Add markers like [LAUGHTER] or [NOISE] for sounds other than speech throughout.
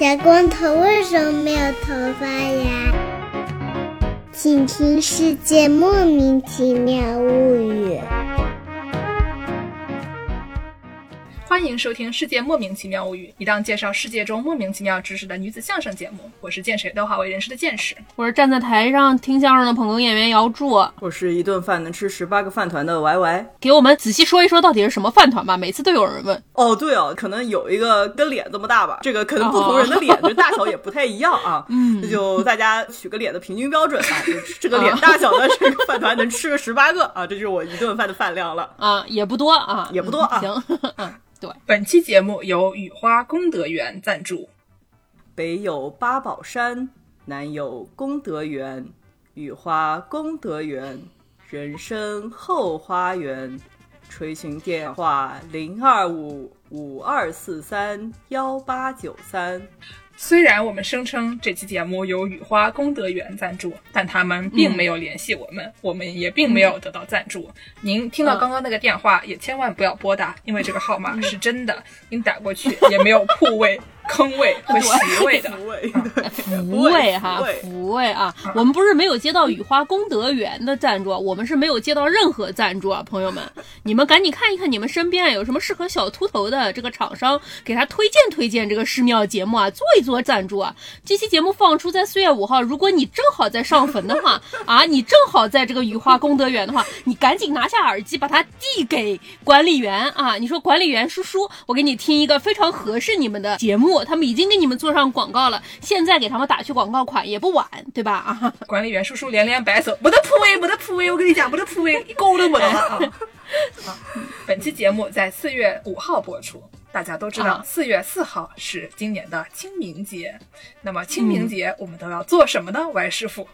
小光头为什么没有头发呀？请听《世界莫名其妙物语》。欢迎收听《世界莫名其妙物语》，一档介绍世界中莫名其妙知识的女子相声节目。我是见谁都好为人师的见识，我是站在台上听相声的捧哏演员姚柱，我是一顿饭能吃十八个饭团的 Y Y。给我们仔细说一说到底是什么饭团吧，每次都有人问。哦，对哦，可能有一个跟脸这么大吧，这个可能不同人的脸就大小也不太一样啊。[LAUGHS] 嗯，那就大家取个脸的平均标准啊，这个脸大小的这个饭团能吃个十八个啊，这就是我一顿饭的饭量了啊，也不多啊，也不多啊。行，嗯。对，本期节目由雨花功德园赞助。北有八宝山，南有功德园，雨花功德园，人生后花园。垂询电话：零二五五二四三幺八九三。虽然我们声称这期节目由雨花功德园赞助，但他们并没有联系我们，我们也并没有得到赞助。您听到刚刚那个电话，也千万不要拨打，因为这个号码是真的，您打过去也没有铺位。坑位 [LAUGHS] 和席位的 [LAUGHS] [LAUGHS] 福位哈，福位啊！我们不是没有接到雨花功德园的赞助，我们是没有接到任何赞助啊，朋友们，你们赶紧看一看你们身边有什么适合小秃头的这个厂商，给他推荐推荐这个寺庙节目啊，做一做赞助啊！这期节目放出在四月五号，如果你正好在上坟的话啊，你正好在这个雨花功德园的话，你赶紧拿下耳机，把它递给管理员啊！你说管理员叔叔，我给你听一个非常合适你们的节目。他们已经给你们做上广告了，现在给他们打去广告款也不晚，对吧？啊，[LAUGHS] 管理员叔叔连连摆手，没得铺位，没得铺位，我跟你讲，没得铺位，一勾都没得啊！[LAUGHS] 好，本期节目在四月五号播出，大家都知道四月四号是今年的清明节，那么清明节我们都要做什么呢？歪师傅。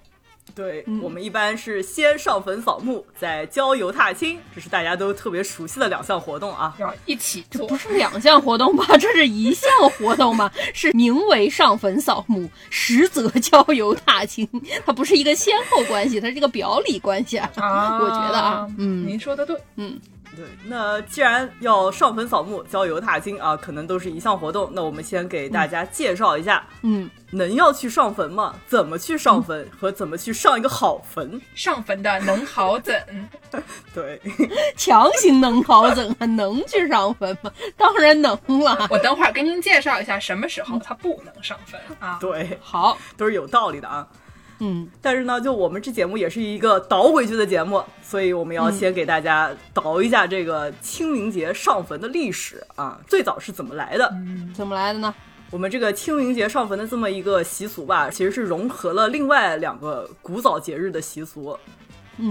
对我们一般是先上坟扫墓，再郊游踏青，这是大家都特别熟悉的两项活动啊。要一起做，不是两项活动吧？这是一项活动吗？是名为上坟扫墓，实则郊游踏青，它不是一个先后关系，它是一个表里关系啊。我觉得啊，嗯，您说的对，嗯。对，那既然要上坟扫墓、郊游踏青啊，可能都是一项活动。那我们先给大家介绍一下，嗯，能要去上坟吗？怎么去上坟和怎么去上一个好坟？上坟的能好怎？对，[LAUGHS] 强行能好怎？能去上坟吗？当然能了。我等会儿给您介绍一下什么时候他不能上坟啊？对，好，都是有道理的啊。嗯，但是呢，就我们这节目也是一个倒回去的节目，所以我们要先给大家倒一下这个清明节上坟的历史啊，最早是怎么来的？怎么来的呢？我们这个清明节上坟的这么一个习俗吧，其实是融合了另外两个古早节日的习俗，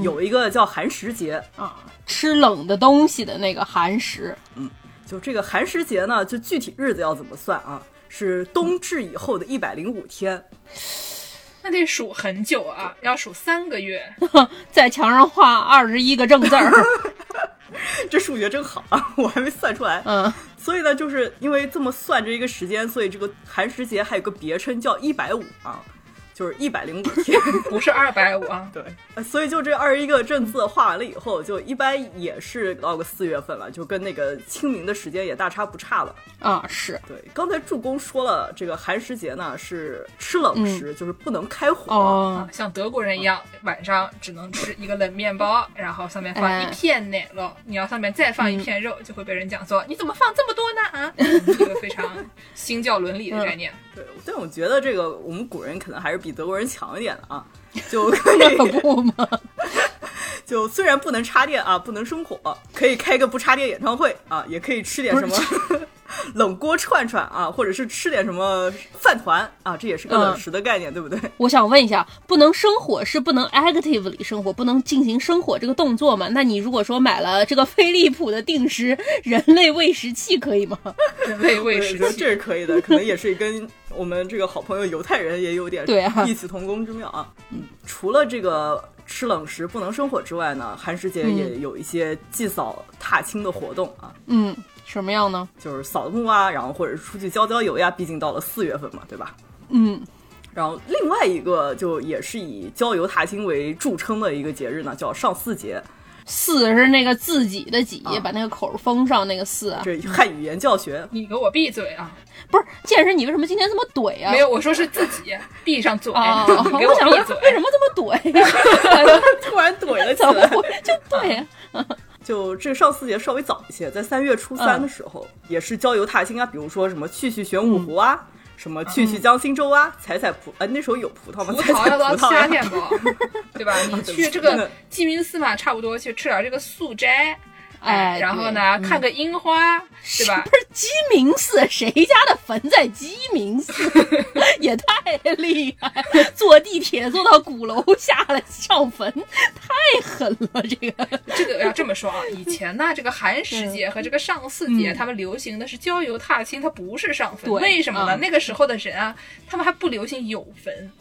有一个叫寒食节啊，吃冷的东西的那个寒食。嗯，就这个寒食节呢，就具体日子要怎么算啊？是冬至以后的一百零五天。那得数很久啊，要数三个月，[LAUGHS] 在墙上画二十一个正字儿，[LAUGHS] 这数学真好啊，我还没算出来。嗯，[LAUGHS] 所以呢，就是因为这么算这一个时间，所以这个寒食节还有个别称叫一百五啊。就是一百零五天，[LAUGHS] 不是二百五啊。[LAUGHS] 对，所以就这二十一个正字画完了以后，就一般也是到个四月份了，就跟那个清明的时间也大差不差了啊。是对，刚才助攻说了，这个寒食节呢是吃冷食，就是不能开火，哦，像德国人一样，晚上只能吃一个冷面包，然后上面放一片奶酪，你要上面再放一片肉，就会被人讲说你怎么放这么多呢？啊，[LAUGHS] 这个非常新教伦理的概念。对，但我觉得这个我们古人可能还是比德国人强一点的啊，就 [LAUGHS] 那可不吗？[LAUGHS] 就虽然不能插电啊，不能生火，可以开个不插电演唱会啊，也可以吃点什么。[LAUGHS] 冷锅串串啊，或者是吃点什么饭团啊，这也是个冷食的概念，对不对？我想问一下，不能生火是不能 actively 生火，不能进行生火这个动作吗？那你如果说买了这个飞利浦的定时人类喂食器，可以吗？人类喂食器这是可以的，可能也是跟我们这个好朋友犹太人也有点对啊异曲同工之妙啊。嗯，除了这个吃冷食不能生火之外呢，寒食节也有一些祭扫踏青的活动啊。嗯。什么样呢？就是扫墓啊，然后或者出去郊郊游呀。毕竟到了四月份嘛，对吧？嗯。然后另外一个就也是以郊游踏青为著称的一个节日呢，叫上巳节。巳是那个自己的己，啊把那个口封上那个巳啊。这汉语言教学，你给我闭嘴啊！不是，健身，你为什么今天这么怼啊？没有，我说是自己闭上嘴，啊，[LAUGHS] 你给我想说闭嘴。为什么这么怼？[LAUGHS] 突然怼了起 [LAUGHS] 怎么来。就对啊？就这个上巳节稍微早一些，在三月初三的时候，也是郊游踏青啊，比如说什么去去玄武湖啊，什么去去江心洲啊，采采葡，呃，那时候有葡萄吗？葡萄要到。夏天不，对吧？你去这个鸡鸣寺嘛，差不多去吃点这个素斋，哎然后呢，看个樱花，对吧不？是鸡鸣寺，谁家的坟在鸡鸣寺？[LAUGHS] 也太厉害！坐地铁坐到鼓楼下来上坟，太狠了！这个这个要这么说啊，以前呢，这个寒食节和这个上巳节，他们流行的是郊游踏青，它不是上坟。对为什么呢？嗯那个时候的人啊，他们还不流行有坟。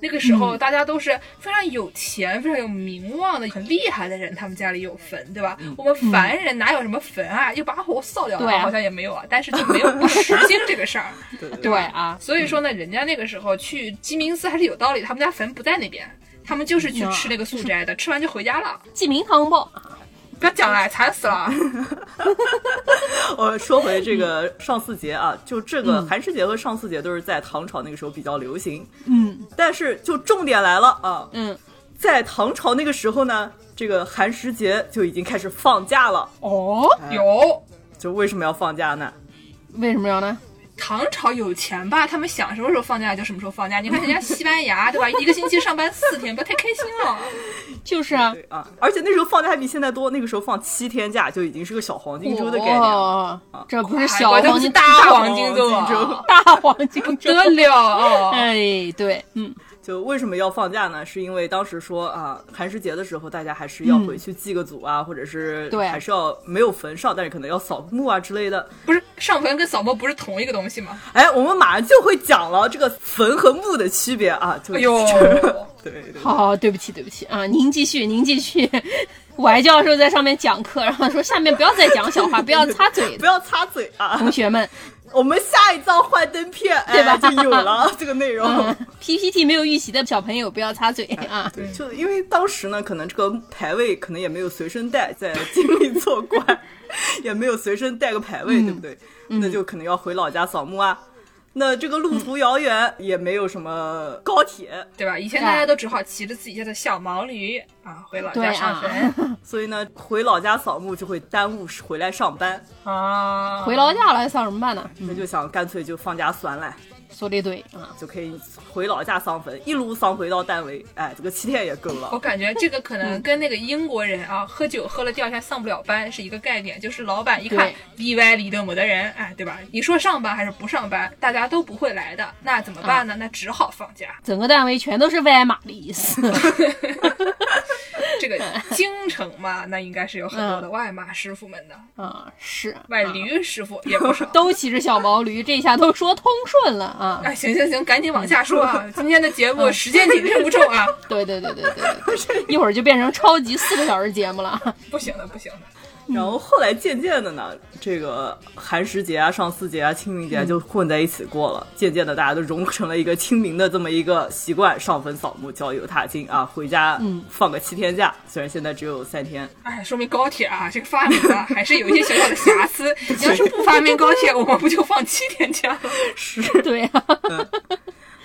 那个时候，大家都是非常有钱、非常有名望的、很厉害的人，他们家里有坟，对吧？我们凡人哪有什么坟啊？又把火烧掉了，啊好像也没有啊。但是就没有不实行这个事儿，[LAUGHS] 对对对啊，所以说呢，人家那个时候去鸡鸣寺还是有道理，他们家坟不在那边，他们就是去吃那个素斋的，吃完就回家了。鸡鸣汤包，不要讲了，惨死了。我 [LAUGHS] 说回这个上巳节啊，就这个寒食节和上巳节都是在唐朝那个时候比较流行，嗯但是就重点来了啊，嗯，在唐朝那个时候呢，这个寒食节就已经开始放假了。哦，有就为什么要放假呢？为什么要呢？唐朝有钱吧？他们想什么时候放假就什么时候放假。你看人家西班牙，对吧？一个星期上班四天，不要太开心了。就是啊，啊，而且那时候放假还比现在多，那个时候放七天假就已经是个小黄金周的概念了。啊，这不是小黄金，是大黄金周 [LAUGHS] 大黄金周 [LAUGHS] 得了哦！哎，对，嗯，就为什么要放假呢？是因为当时说啊，寒食节的时候，大家还是要回去祭个祖啊，或者是对还是要没有坟上，但是可能要扫墓啊之类的。不是上坟跟扫墓不是同一个东西吗？哎，我们马上就会讲了这个坟和墓的区别啊。就哎呦，[LAUGHS] 对对好，对不起，对不起啊，您继续，您继续。歪教授在上面讲课，然后说下面不要再讲小话，不要擦嘴 [LAUGHS] 不，要擦嘴啊！同学们。我们下一张幻灯片，哎、对吧就有了 [LAUGHS] 这个内容。嗯 PPT 没有预习的小朋友不要插嘴啊！[LAUGHS] 对，就因为当时呢，可能这个牌位可能也没有随身带，在经历做官，[LAUGHS] 也没有随身带个牌位，对不对？那就可能要回老家扫墓啊。那这个路途遥远，也没有什么高铁，对吧？以前大家都只好骑着自己家的小毛驴啊回老家上啊坟，[LAUGHS] 所以呢，回老家扫墓就会耽误回来上班，啊。回老家了，上什么班呢？那就想干脆就放假算了，说的对啊，就可以回老家上坟，一路上回到单位，哎，这个七天也够了。我感觉这个可能跟那个英国人啊，喝酒喝了第二天上不了班是一个概念，就是老板一看对 VY 里都没得人，哎，对吧？你说上班还是不上班，大家都不会来的，那怎么办呢？那只好放假。[LAUGHS] 整个单位全都是外码的意思。[LAUGHS] 这个京城嘛，那应该是有很多的外码师傅们的，啊，[LAUGHS] 是外驴师傅也不少。都骑着小毛驴，这下都说通顺了啊！哎，行行行，赶紧往下说啊！今天的节目时间紧，任务重啊！[LAUGHS] 对对对对对对对，一会儿就变成超级四个小时节目了。不行了，不行了。然后后来渐渐的呢，这个寒食节啊、上巳节啊、清明节啊就混在一起过了。渐渐的，大家都融成了一个清明的这么一个习惯，上坟扫墓、郊游踏青啊，回家放个七天假。虽然现在只有三天，哎，说明高铁啊，这个发明啊，还是有一些小小的瑕疵。[LAUGHS] 你要是不发明高铁，我们不就放七天假了，[LAUGHS] 是 [LAUGHS] 对啊，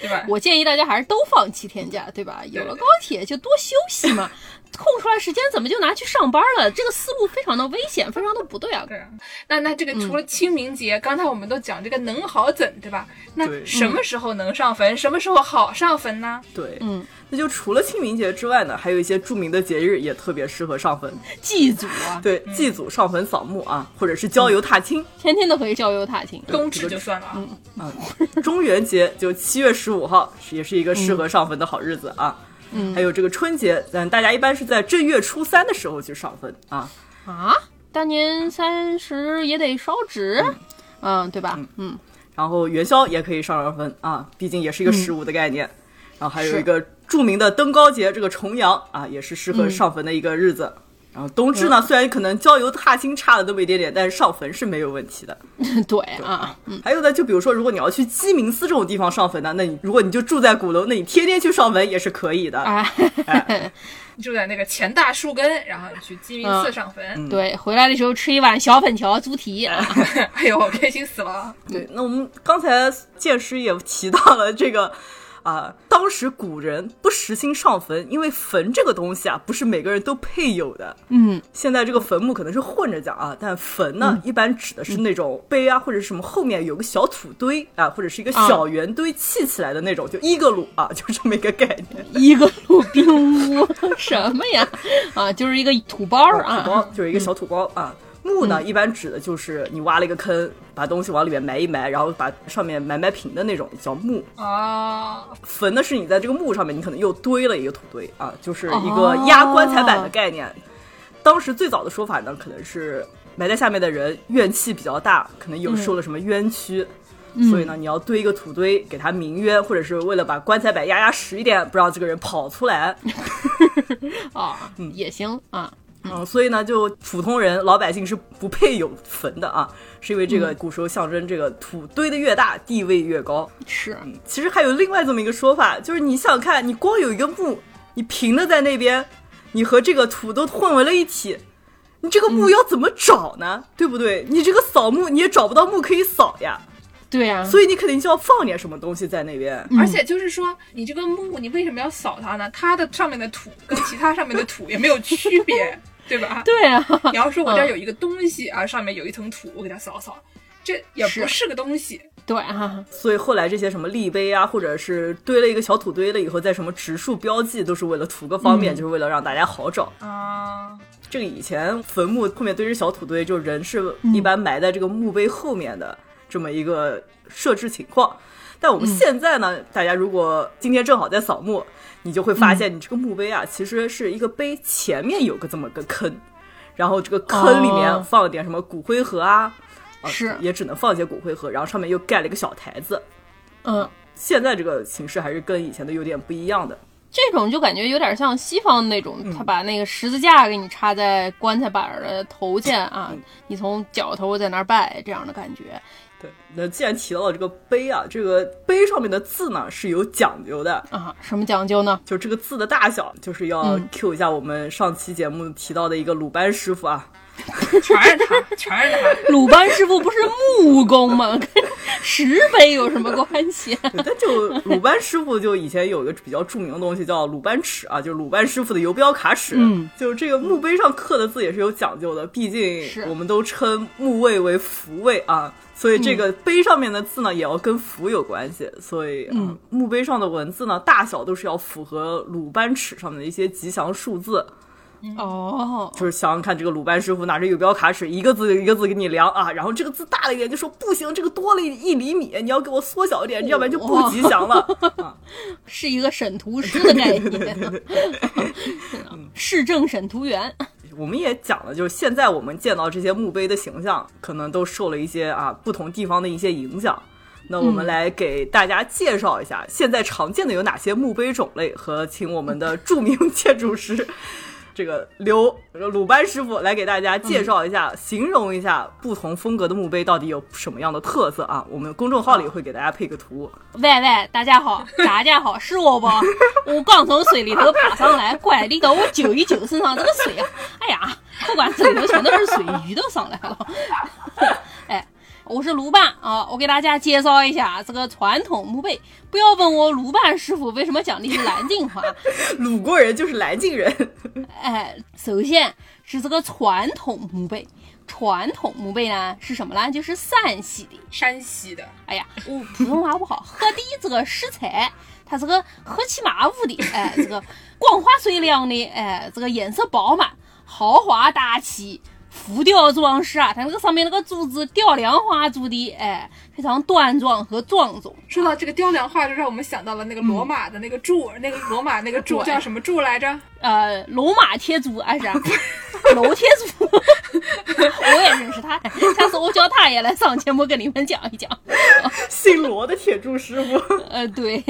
对吧？我建议大家还是都放七天假，对吧？有了高铁就多休息嘛，空出来时间怎么就拿去上班了？这个思路非常的危险，非常的不对啊！对啊，那那这个除了清明节，刚才我们都讲这个能好怎，对吧？那什么时候能上坟？什么时候好上坟呢？对，嗯，那就除了清明节之外呢，还有一些著名的节日也特别适合上坟。祭祖啊，对，祭祖、上坟、扫墓啊，或者是郊游踏青。天天都可以郊游踏青。冬至就算了啊。嗯，中元节就七月十五号，也是一个适合上坟的好日子啊。嗯。还有这个春节，嗯，大家一般是在正月初三的时候去上坟啊。啊，大年三十也得烧纸，嗯，对吧？嗯，然后元宵也可以上上坟啊，毕竟也是一个十五的概念。然后还有一个著名的登高节，这个重阳啊，也是适合上坟的一个日子。然后冬至呢，虽然可能郊游踏青差了那么一点点，但是上坟是没有问题的。[LAUGHS] 对啊，嗯，还有呢，就比如说，如果你要去鸡鸣寺这种地方上坟呢，那你如果你就住在鼓楼，那你天天去上坟也是可以的。哎，[LAUGHS] 你住在那个前大树根，然后你去鸡鸣寺上坟，对，回来的时候吃一碗小粉条猪蹄 [LAUGHS] 啊，哎呦，开心死了。对，那我们刚才剑师也提到了这个。啊，当时古人不实行上坟，因为坟这个东西啊，不是每个人都配有的。嗯，现在这个坟墓可能是混着讲啊，但坟呢，一般指的是那种碑啊，或者什么后面有个小土堆啊，或者是一个小圆堆砌起来的那种，就一个路啊，就这么一个概念。一个路冰屋 [LAUGHS] 什么呀？啊，就是一个土包啊，土包就是一个小土包啊。墓呢，一般指的就是你挖了一个坑，把东西往里面埋一埋，然后把上面埋埋平的那种叫墓啊。坟呢，是你在这个墓上面，你可能又堆了一个土堆啊，就是一个压棺材板的概念。当时最早的说法呢，可能是埋在下面的人怨气比较大，可能有受了什么冤屈，所以呢，你要堆一个土堆给他鸣冤，或者是为了把棺材板压压实一点，不让这个人跑出来。啊，[LAUGHS] 也行啊。嗯，所以呢，就普通人老百姓是不配有坟的啊，是因为这个古时候象征这个土堆的越大，地位越高。是，其实还有另外这么一个说法，就是你想看，你光有一个墓，你平的在那边，你和这个土都混为了一体，你这个墓要怎么找呢？对不对？你这个扫墓你也找不到墓可以扫呀。对呀，所以你肯定就要放点什么东西在那边。而且就是说，你这个墓，你为什么要扫它呢？它的上面的土跟其他上面的土也没有区别。对吧？对啊，[LAUGHS] 你要说我这儿有一个东西啊，上面有一层土，我给它扫扫，这也不是个东西。对啊，所以后来这些什么立碑啊，或者是堆了一个小土堆了以后，在什么植树标记，都是为了图个方便，就是为了让大家好找啊。这个以前坟墓后面堆着小土堆，就人是一般埋在这个墓碑后面的这么一个设置情况。但我们现在呢，大家如果今天正好在扫墓。你就会发现，你这个墓碑啊，其实是一个碑前面有个这么个坑，然后这个坑里面放了点什么骨灰盒啊，是也只能放一些骨灰盒，然后上面又盖了一个小台子。嗯，现在这个形式还是跟以前的有点不一样的。这种就感觉有点像西方那种，他把那个十字架给你插在棺材板的头前啊，你从脚头在那儿拜这样的感觉。对，那既然提到了这个碑啊，这个碑上面的字呢是有讲究的啊。什么讲究呢？就这个字的大小，就是要 Q 一下我们上期节目提到的一个鲁班师傅啊。[LAUGHS] 全是他，全是他。鲁班师傅不是木工吗？跟 [LAUGHS] 石碑有什么关系？[LAUGHS] 但就鲁班师傅，就以前有一个比较著名的东西叫鲁班尺啊，就是鲁班师傅的游标卡尺。嗯，就是这个墓碑上刻的字也是有讲究的，毕竟我们都称墓位为福位啊。所以这个碑上面的字呢，也要跟福有关系。所以，嗯，墓碑上的文字呢，大小都是要符合鲁班尺上面的一些吉祥数字。哦，就是想想看，这个鲁班师傅拿着游标卡尺，一个字一个字给你量啊，然后这个字大了一点，就说不行，这个多了一厘米，你要给我缩小一点，要不然就不吉祥了。[LAUGHS] 是一个审图师的概念，[LAUGHS] 市政审图员。我们也讲了，就是现在我们见到这些墓碑的形象，可能都受了一些啊不同地方的一些影响。那我们来给大家介绍一下，现在常见的有哪些墓碑种类，和请我们的著名建筑师。这个刘鲁班师傅来给大家介绍一下，形容一下不同风格的墓碑到底有什么样的特色啊？我们公众号里会给大家配个图。喂喂，大家好，大家好，是我不？[LAUGHS] 我刚从水里头爬上来，乖离到我揪一揪身上这个水啊！哎呀，不管怎么全都是水，鱼都上来了。[LAUGHS] 哎。我是鲁班啊，我给大家介绍一下这个传统墓碑。不要问我鲁班师傅为什么讲的是南京话，[LAUGHS] 鲁国人就是南京人。[LAUGHS] 哎，首先是这个传统墓碑，传统墓碑呢是什么呢？就是山西的，山西的。哎呀，我普通话不好，河的这个石材，它这个黑漆麻乌的，[LAUGHS] 哎，这个光滑水亮的，哎，这个颜色饱满，豪华大气。浮雕装饰啊，它那个上面那个柱子雕梁画柱的，哎，非常端庄和庄重。说到这个雕梁画柱，让我们想到了那个罗马的那个柱，那个罗马那个柱叫什么柱来着？呃，罗马铁柱还是楼铁柱？[LAUGHS] 我也认识他，下次我叫他也来上节目跟你们讲一讲。姓罗的铁柱师傅。呃，对，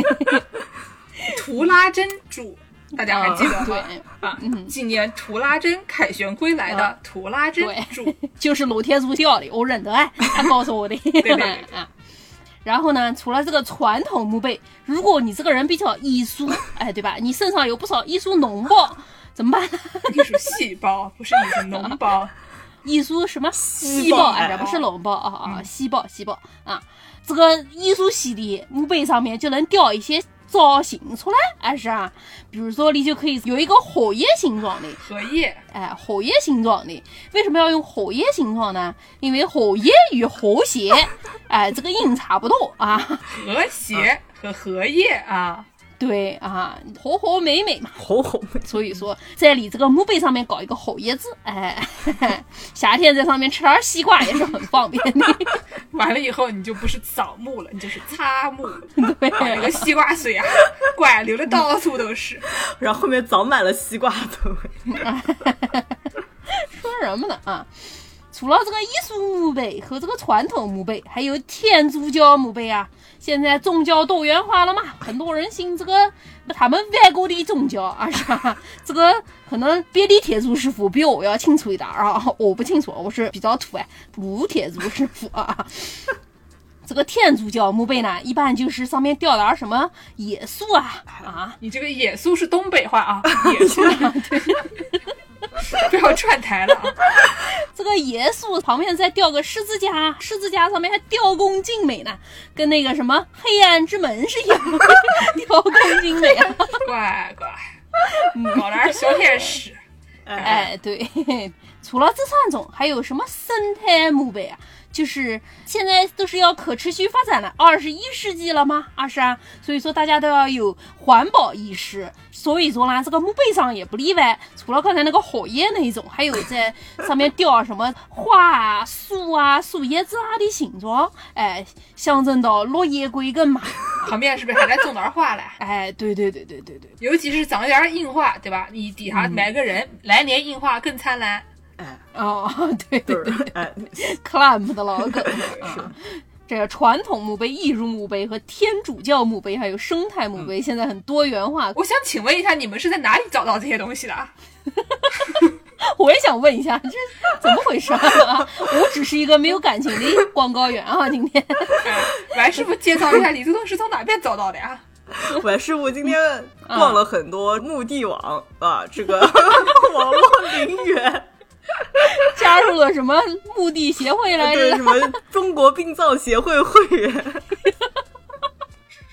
[LAUGHS] 图拉真柱。大家还记得吗？对啊，纪念图拉真凯旋归来的图拉真柱，[LAUGHS] 就是露天足教的，我认得哎，他告诉我的。[LAUGHS] 对对对啊。[LAUGHS] 然后呢，除了这个传统墓碑，如果你这个人比较艺术，哎，对吧？你身上有不少艺术脓包，怎么办？艺术细胞不是艺术脓包，艺术什么细胞哎，不是脓包啊啊，细胞细胞啊。这个艺术系的墓碑上面就能雕一些造型出来，哎是啊。比如说你就可以有一个荷叶形状的荷叶，哎，荷叶形状的。为什么要用荷叶形状呢？因为荷叶与和谐，哎，这个音差不多啊。和谐和荷叶啊。对啊，和和美美嘛，和和美。所以说，在你这个墓碑上面搞一个荷叶子，哎，[LAUGHS] 夏天在上面吃点西瓜也是很方便的。[LAUGHS] 完了以后，你就不是扫墓了，你就是擦墓。对，那个西瓜水啊，[LAUGHS] 怪流的到处都是，然后后面长满了西瓜头。说什么呢啊？除了这个艺术墓碑和这个传统墓碑，还有天主教墓碑啊。现在宗教多元化了嘛，很多人信这个他们外国的宗教啊，是吧？[LAUGHS] 这个可能别的天主师傅比我要清楚一点啊，我不清楚，我是比较土哎，不天主师傅啊。[LAUGHS] 这个天主教墓碑呢，一般就是上面雕点什么耶稣啊啊，你这个耶稣是东北话啊，[LAUGHS] 耶稣。[LAUGHS] 不要串台了。[LAUGHS] 这个耶稣旁边再雕个十字架，十字架上面还雕工精美呢，跟那个什么黑暗之门是一样，雕工精美啊。乖乖，搞点小天使。哎，对，[LAUGHS] 除了这三种，还有什么生态墓碑啊？就是现在都是要可持续发展了，二十一世纪了吗？二十啊，所以说大家都要有环保意识。所以说呢，这个墓碑上也不例外。除了刚才那个火焰那一种，还有在上面雕什么花啊、树啊、树叶子啊的形状，哎，象征到落叶归根嘛。旁边是不是还得种点花嘞？哎，对对对对对对，尤其是长点樱花，对吧？你底下埋个人，来年樱花更灿烂。哎哦，[LAUGHS] 对对对，哎，[LAUGHS] clamp 的老梗 [LAUGHS] 啊。这个传统墓碑、艺术墓碑和天主教墓碑，还有生态墓碑，现在很多元化。我想请问一下，你们是在哪里找到这些东西的？我也想问一下，这怎么回事啊？我只是一个没有感情的广告员啊！今天，来师傅介绍一下，你这东是从哪边找到的呀？我师傅今天逛了很多墓地网啊，这个网络陵园。[LAUGHS] 加入了什么墓地协会来着？对，什么中国殡葬协会会员。[LAUGHS]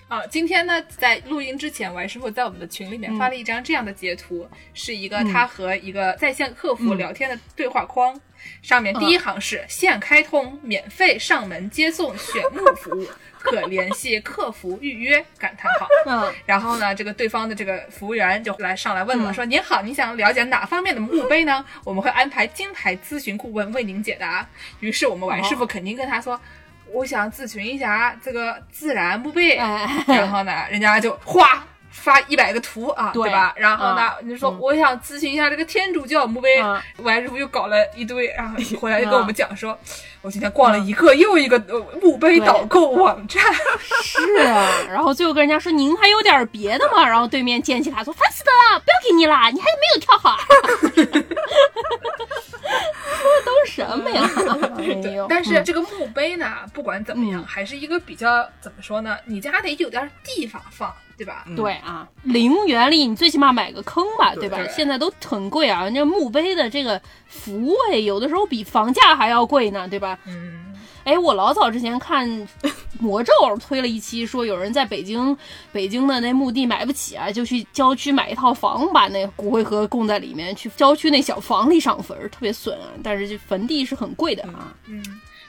啊，今天呢，在录音之前，王师傅在我们的群里面发了一张这样的截图，是一个他和一个在线客服聊天的对话框，上面第一行是现开通免费上门接送选墓服务。可联系客服预约？感叹号。嗯，然后呢，这个对方的这个服务员就来上来问了，说：“您好，您想了解哪方面的墓碑呢？我们会安排金牌咨询顾问为您解答。”于是我们王师傅肯定跟他说：“我想咨询一下这个自然墓碑。”然后呢，人家就哗。发一百个图啊，对吧？然后呢，你说我想咨询一下这个天主教墓碑，完师傅又搞了一堆，然后 [LAUGHS] 回来就跟我们讲说，我今天逛了一个又一个墓碑导购网站，[LAUGHS] 是啊，然后最后跟人家说您还有点别的吗？然后对面捡起他说烦死的了，不要给你了，你还没有跳好。[LAUGHS] 都什么呀？但是这个墓碑呢，不管怎么样，还是一个比较怎么说呢？你家得有点地方放。对吧？对啊，陵园里你最起码买个坑吧，对吧？现在都很贵啊，人家墓碑的这个服务费有的时候比房价还要贵呢，对吧？嗯，哎，我老早之前看魔咒推了一期，说有人在北京北京的那墓地买不起啊，就去郊区买一套房，把那骨灰盒供在里面，去郊区那小房里上坟，特别损啊。但是这坟地是很贵的啊。嗯。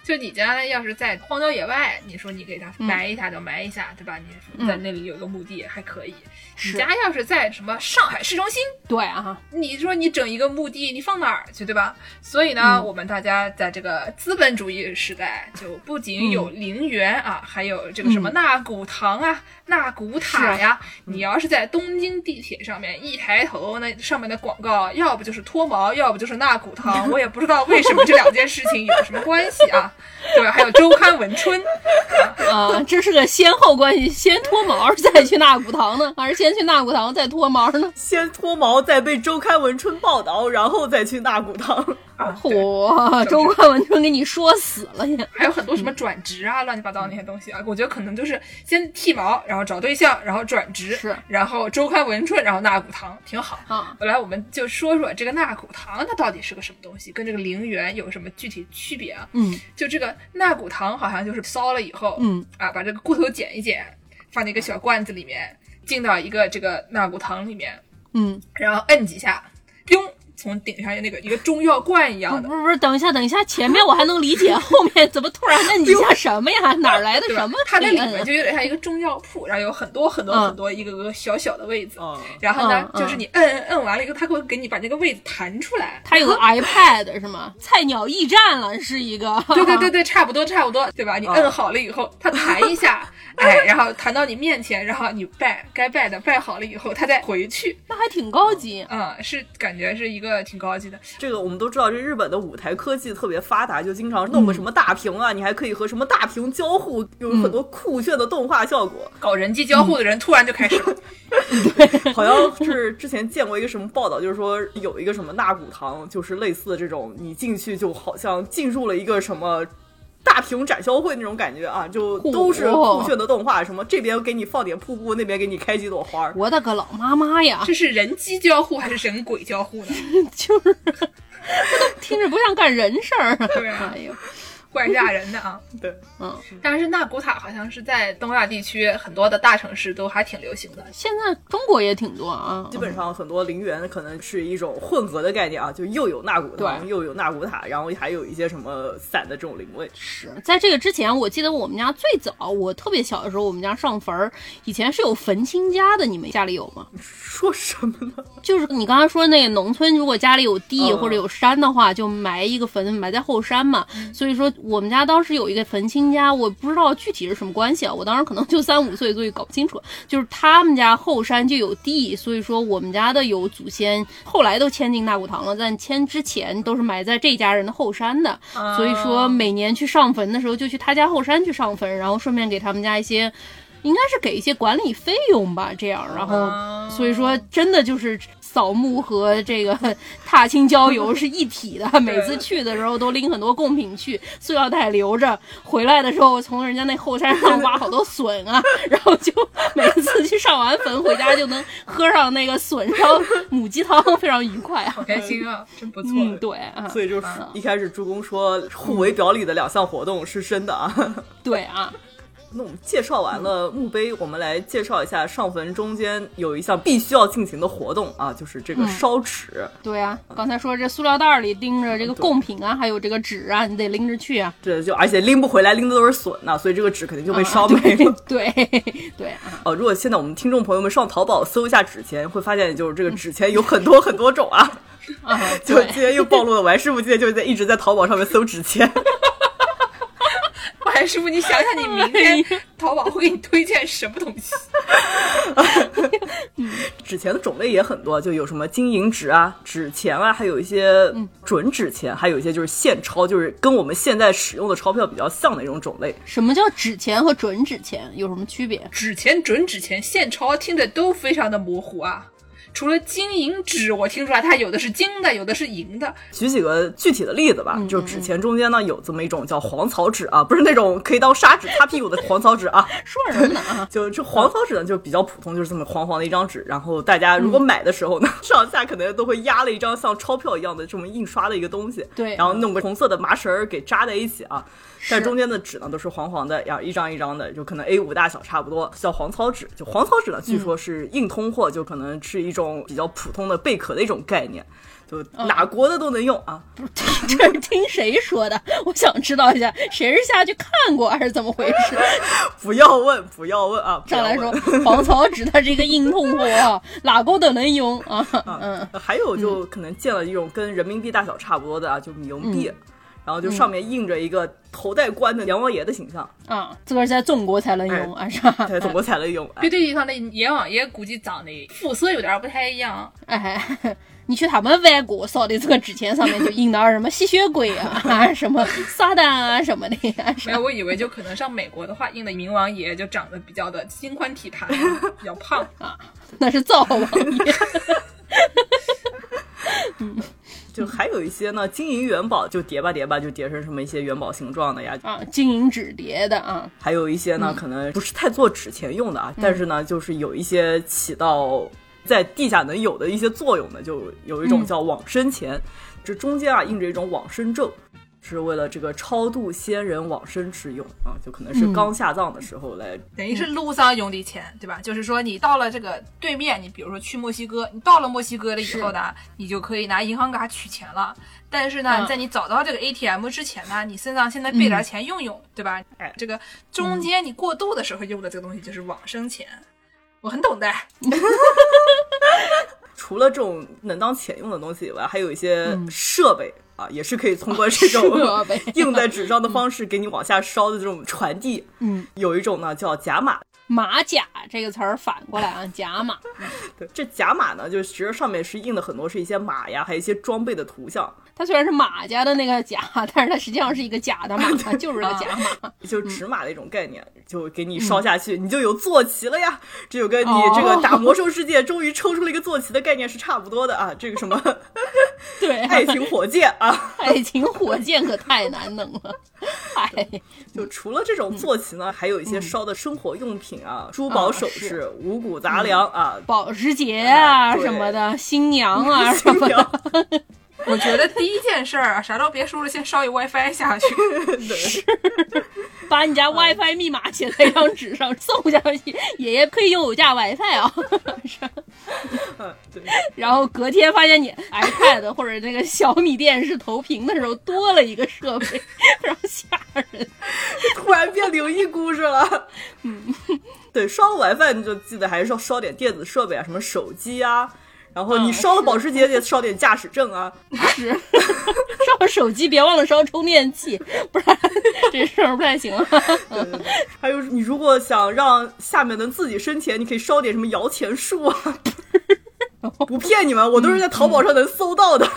就你家要是在荒郊野外，你说你给他埋一下就埋一下，对吧？你在那里有个墓地还可以。你家要是在什么上海市中心，对啊，你说你整一个墓地，你放哪儿去，对吧？所以呢，我们大家在这个资本主义时代，就不仅有陵园啊，还有这个什么纳古堂啊、纳古塔呀。你要是在东京地铁上面一抬头，那上面的广告要不就是脱毛，要不就是纳古堂，[LAUGHS] 我也不知道为什么这两件事情有什么关系啊。对？[LAUGHS] 还有周刊文春，[LAUGHS] 啊，这是个先后关系，先脱毛再去纳古堂呢，还是先去纳古堂再脱毛呢？先脱毛再被周刊文春报道，然后再去纳古堂。嚯，周刊文春给你说死了你！[LAUGHS] 还有很多什么转职啊，乱七八糟那些东西啊，我觉得可能就是先剃毛，然后找对象，然后转职，是，然后周刊文春，然后纳骨堂，挺好啊。本来我们就说说这个纳骨堂，它到底是个什么东西，跟这个陵园有什么具体区别啊？嗯，就这个纳骨堂好像就是烧了以后，嗯啊，把这个骨头剪一剪，放在一个小罐子里面，进到一个这个纳骨堂里面，嗯，然后摁几下，咚。从顶上那个一个中药罐一样的，不是不是，等一下等一下，前面我还能理解，[LAUGHS] 后面怎么突然摁几下什么呀？哪来的 [LAUGHS] 什么？它那里面就有点像一个中药铺，然后有很多很多很多一个个小小的位子，然后呢，就是你摁摁摁完了以后，它会给你把那个位子弹出来。它有个 iPad 是吗？菜鸟驿站了是一个。对对对对，差不多差不多，对吧？你摁好了以后，它弹一下，[LAUGHS] 哎，然后弹到你面前，然后你拜该拜的拜好了以后，它再回去，那还挺高级。嗯，是感觉是一个挺高级的。这个我们都知道，这日本的舞台科技特别发达，就经常弄个什么大屏啊，你还可以和什么大屏交互，有很多酷炫的动画效果。搞人机交互的人突然就开始了，对，好像是之前见过一个什么报道，就是说有一个什么纳古堂，就是类似的这种，你进去就好像进入了一个什么。大屏展销会那种感觉啊，就都是酷炫的动画，什么这边给你放点瀑布，那边给你开几朵花。我的个老妈妈呀！这是人机交互还是人鬼交互呢？[LAUGHS] 就是，[LAUGHS] 这都听着不像干人事儿。对啊，哎呦。怪吓人的啊！[LAUGHS] 对，嗯，但是纳古塔好像是在东亚地区很多的大城市都还挺流行的。现在中国也挺多啊，基本上很多陵园可能是一种混合的概念啊，就又有纳古堂，又有纳古塔，然后还有一些什么散的这种灵位。是在这个之前，我记得我们家最早，我特别小的时候，我们家上坟儿，以前是有坟亲家的，你们家里有吗？说什么呢？就是你刚才说那个农村，如果家里有地或者有山的话，就埋一个坟，埋在后山嘛。所以说。我们家当时有一个坟亲家，我不知道具体是什么关系啊。我当时可能就三五岁，所以搞不清楚。就是他们家后山就有地，所以说我们家的有祖先，后来都迁进大古堂了，但迁之前都是埋在这家人的后山的。所以说每年去上坟的时候，就去他家后山去上坟，然后顺便给他们家一些，应该是给一些管理费用吧。这样，然后所以说真的就是。扫墓和这个踏青郊游是一体的，[LAUGHS] 每次去的时候都拎很多贡品去，塑料袋留着。回来的时候从人家那后山上挖好多笋啊，然后就每次去上完坟回家就能喝上那个笋烧母鸡汤，非常愉快，好开心啊，真不错。嗯，对，所以就是一开始助攻说互为表里的两项活动是真的啊，[LAUGHS] 对啊。那我们介绍完了墓碑，我们来介绍一下上坟中间有一项必须要进行的活动啊，就是这个烧纸。对啊，刚才说这塑料袋里拎着这个贡品啊，还有这个纸啊，你得拎着去啊。对就而且拎不回来，拎的都是笋呐，所以这个纸肯定就被烧没了。[LAUGHS] 对对啊。[LAUGHS] 哦，如果现在我们听众朋友们上淘宝搜一下纸钱，会发现就是这个纸钱有很多很多种啊。[LAUGHS] 啊，就今天又暴露了，王师傅今天就在一直在淘宝上面搜纸钱。[LAUGHS] 白师傅，你想想，你明天淘宝会给你推荐什么东西？[LAUGHS] 纸钱的种类也很多，就有什么金银纸啊、纸钱啊，还有一些准纸钱，还有一些就是现钞，就是跟我们现在使用的钞票比较像的一种种类。什么叫纸钱和准纸钱有什么区别？纸钱、准纸钱、现钞听着都非常的模糊啊。除了金银纸，我听出来它有的是金的，有的是银的。举几个具体的例子吧，就纸钱中间呢有这么一种叫黄草纸啊，[LAUGHS] 不是那种可以当砂纸擦屁股的黄草纸啊。[LAUGHS] 说什么呢？[LAUGHS] 就这黄草纸呢就比较普通，就是这么黄黄的一张纸。然后大家如果买的时候呢，上下可能都会压了一张像钞票一样的这么印刷的一个东西。对，然后弄个红色的麻绳儿给扎在一起啊。但中间的纸呢都是黄黄的，呀，一张一张的，就可能 A 五大小差不多，叫黄草纸。就黄草纸呢，据说是硬通货，就可能是一种比较普通的贝壳的一种概念，就哪国的都能用啊。[LAUGHS] 这是听谁说的？我想知道一下，谁是下去看过还是怎么回事？[LAUGHS] 不要问，不要问啊！上来说 [LAUGHS] 黄草纸它是一个硬通货啊，哪国都能用啊。嗯，还有就可能见了一种跟人民币大小差不多的啊，就冥币。然后就上面印着一个头戴冠的阎王爷的形象，啊，这个是在中国才能用啊，是吧？在中国才能用。别对地方的阎王爷估计长得肤色有点不太一样。哎，[LAUGHS] 你去他们外国烧的这个纸钱上面就印的什么吸血鬼啊，什么撒旦啊什么的。没有，我以为就可能上美国的话，印的冥王爷就长得比较的心宽体胖，比较胖 [LAUGHS] 啊，那是灶王爷。[LAUGHS] 嗯，[LAUGHS] 就还有一些呢，金银元宝就叠吧叠吧，就叠成什么一些元宝形状的呀。啊，金银纸叠的啊。还有一些呢，可能不是太做纸钱用的啊，但是呢，就是有一些起到在地下能有的一些作用的，就有一种叫往生钱，这中间啊印着一种往生咒。是为了这个超度仙人往生之用啊，就可能是刚下葬的时候来，等于是路上用的钱，对吧？就是说你到了这个对面，你比如说去墨西哥，你到了墨西哥了以后呢，你就可以拿银行卡取钱了。但是呢，在你找到这个 ATM 之前呢，你身上现在备点钱用用，对吧？哎，这个中间你过渡的时候用的这个东西就是往生钱，我很懂的。[LAUGHS] 除了这种能当钱用的东西以外，还有一些设备。啊，也是可以通过这种 [LAUGHS] 印 [LAUGHS] 在纸上的方式给你往下烧的这种传递。嗯，有一种呢叫假马，马甲这个词儿反过来啊，假马。[LAUGHS] 对，这假马呢，就其实上面是印的很多是一些马呀，还有一些装备的图像。它虽然是马家的那个甲，但是它实际上是一个假的马，就是个假马，就纸马的一种概念，就给你烧下去，你就有坐骑了呀。这就跟你这个打 [LAUGHS] 魔兽世界终于抽出了一个坐骑的概念是差不多的啊。这个什么，对，[LAUGHS] 爱情火箭啊，爱情火箭可太难弄了。哎，就除了这种坐骑呢，还有一些烧的生活用品啊，珠宝首饰、五谷杂粮啊，保时捷啊什么的，新娘啊 [LAUGHS] 什么的。[LAUGHS] [LAUGHS] 我觉得第一件事儿啊，啥都别说了，先烧一 WiFi 下去，[LAUGHS] 是 [LAUGHS] 把你家 WiFi 密码写在一张纸上送下去。爷爷可以用我家 WiFi 啊，是。对。然后隔天发现你 iPad 或者那个小米电视投屏的时候多了一个设备，非常吓人，突然变灵异故事了。嗯，对，烧了 WiFi 你就记得还是要烧点电子设备啊，什么手机啊。然后你烧了保时捷，得烧点驾驶证啊！是，[LAUGHS] 烧手机别忘了烧充电器，不然 [LAUGHS] 这事儿不太行。对对对。还有，你如果想让下面能自己生钱，你可以烧点什么摇钱树啊！[LAUGHS] 不骗你们，我都是在淘宝上能搜到的。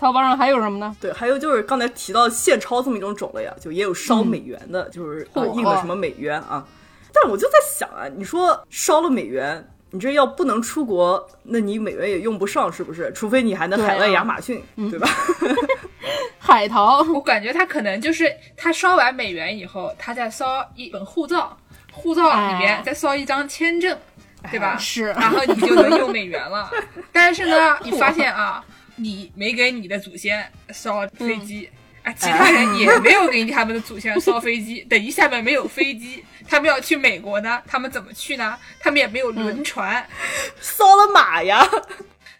淘宝上还有什么呢？对，还有就是刚才提到现钞这么一种种类啊，就也有烧美元的，就是印的什么美元啊。但我就在想啊，你说烧了美元。你这要不能出国，那你美元也用不上，是不是？除非你还能海外亚马逊，对吧？[LAUGHS] 海淘，我感觉他可能就是他烧完美元以后，他再烧一本护照，护照里面再烧一张签证，对吧？是，然后你就能用美元了。[LAUGHS] 但是呢，你发现啊，[LAUGHS] 你没给你的祖先烧飞机。啊，其他人也没有给他们的祖先烧飞机。等于下面没有飞机，他们要去美国呢，他们怎么去呢？他们也没有轮船，[LAUGHS] 烧了马呀。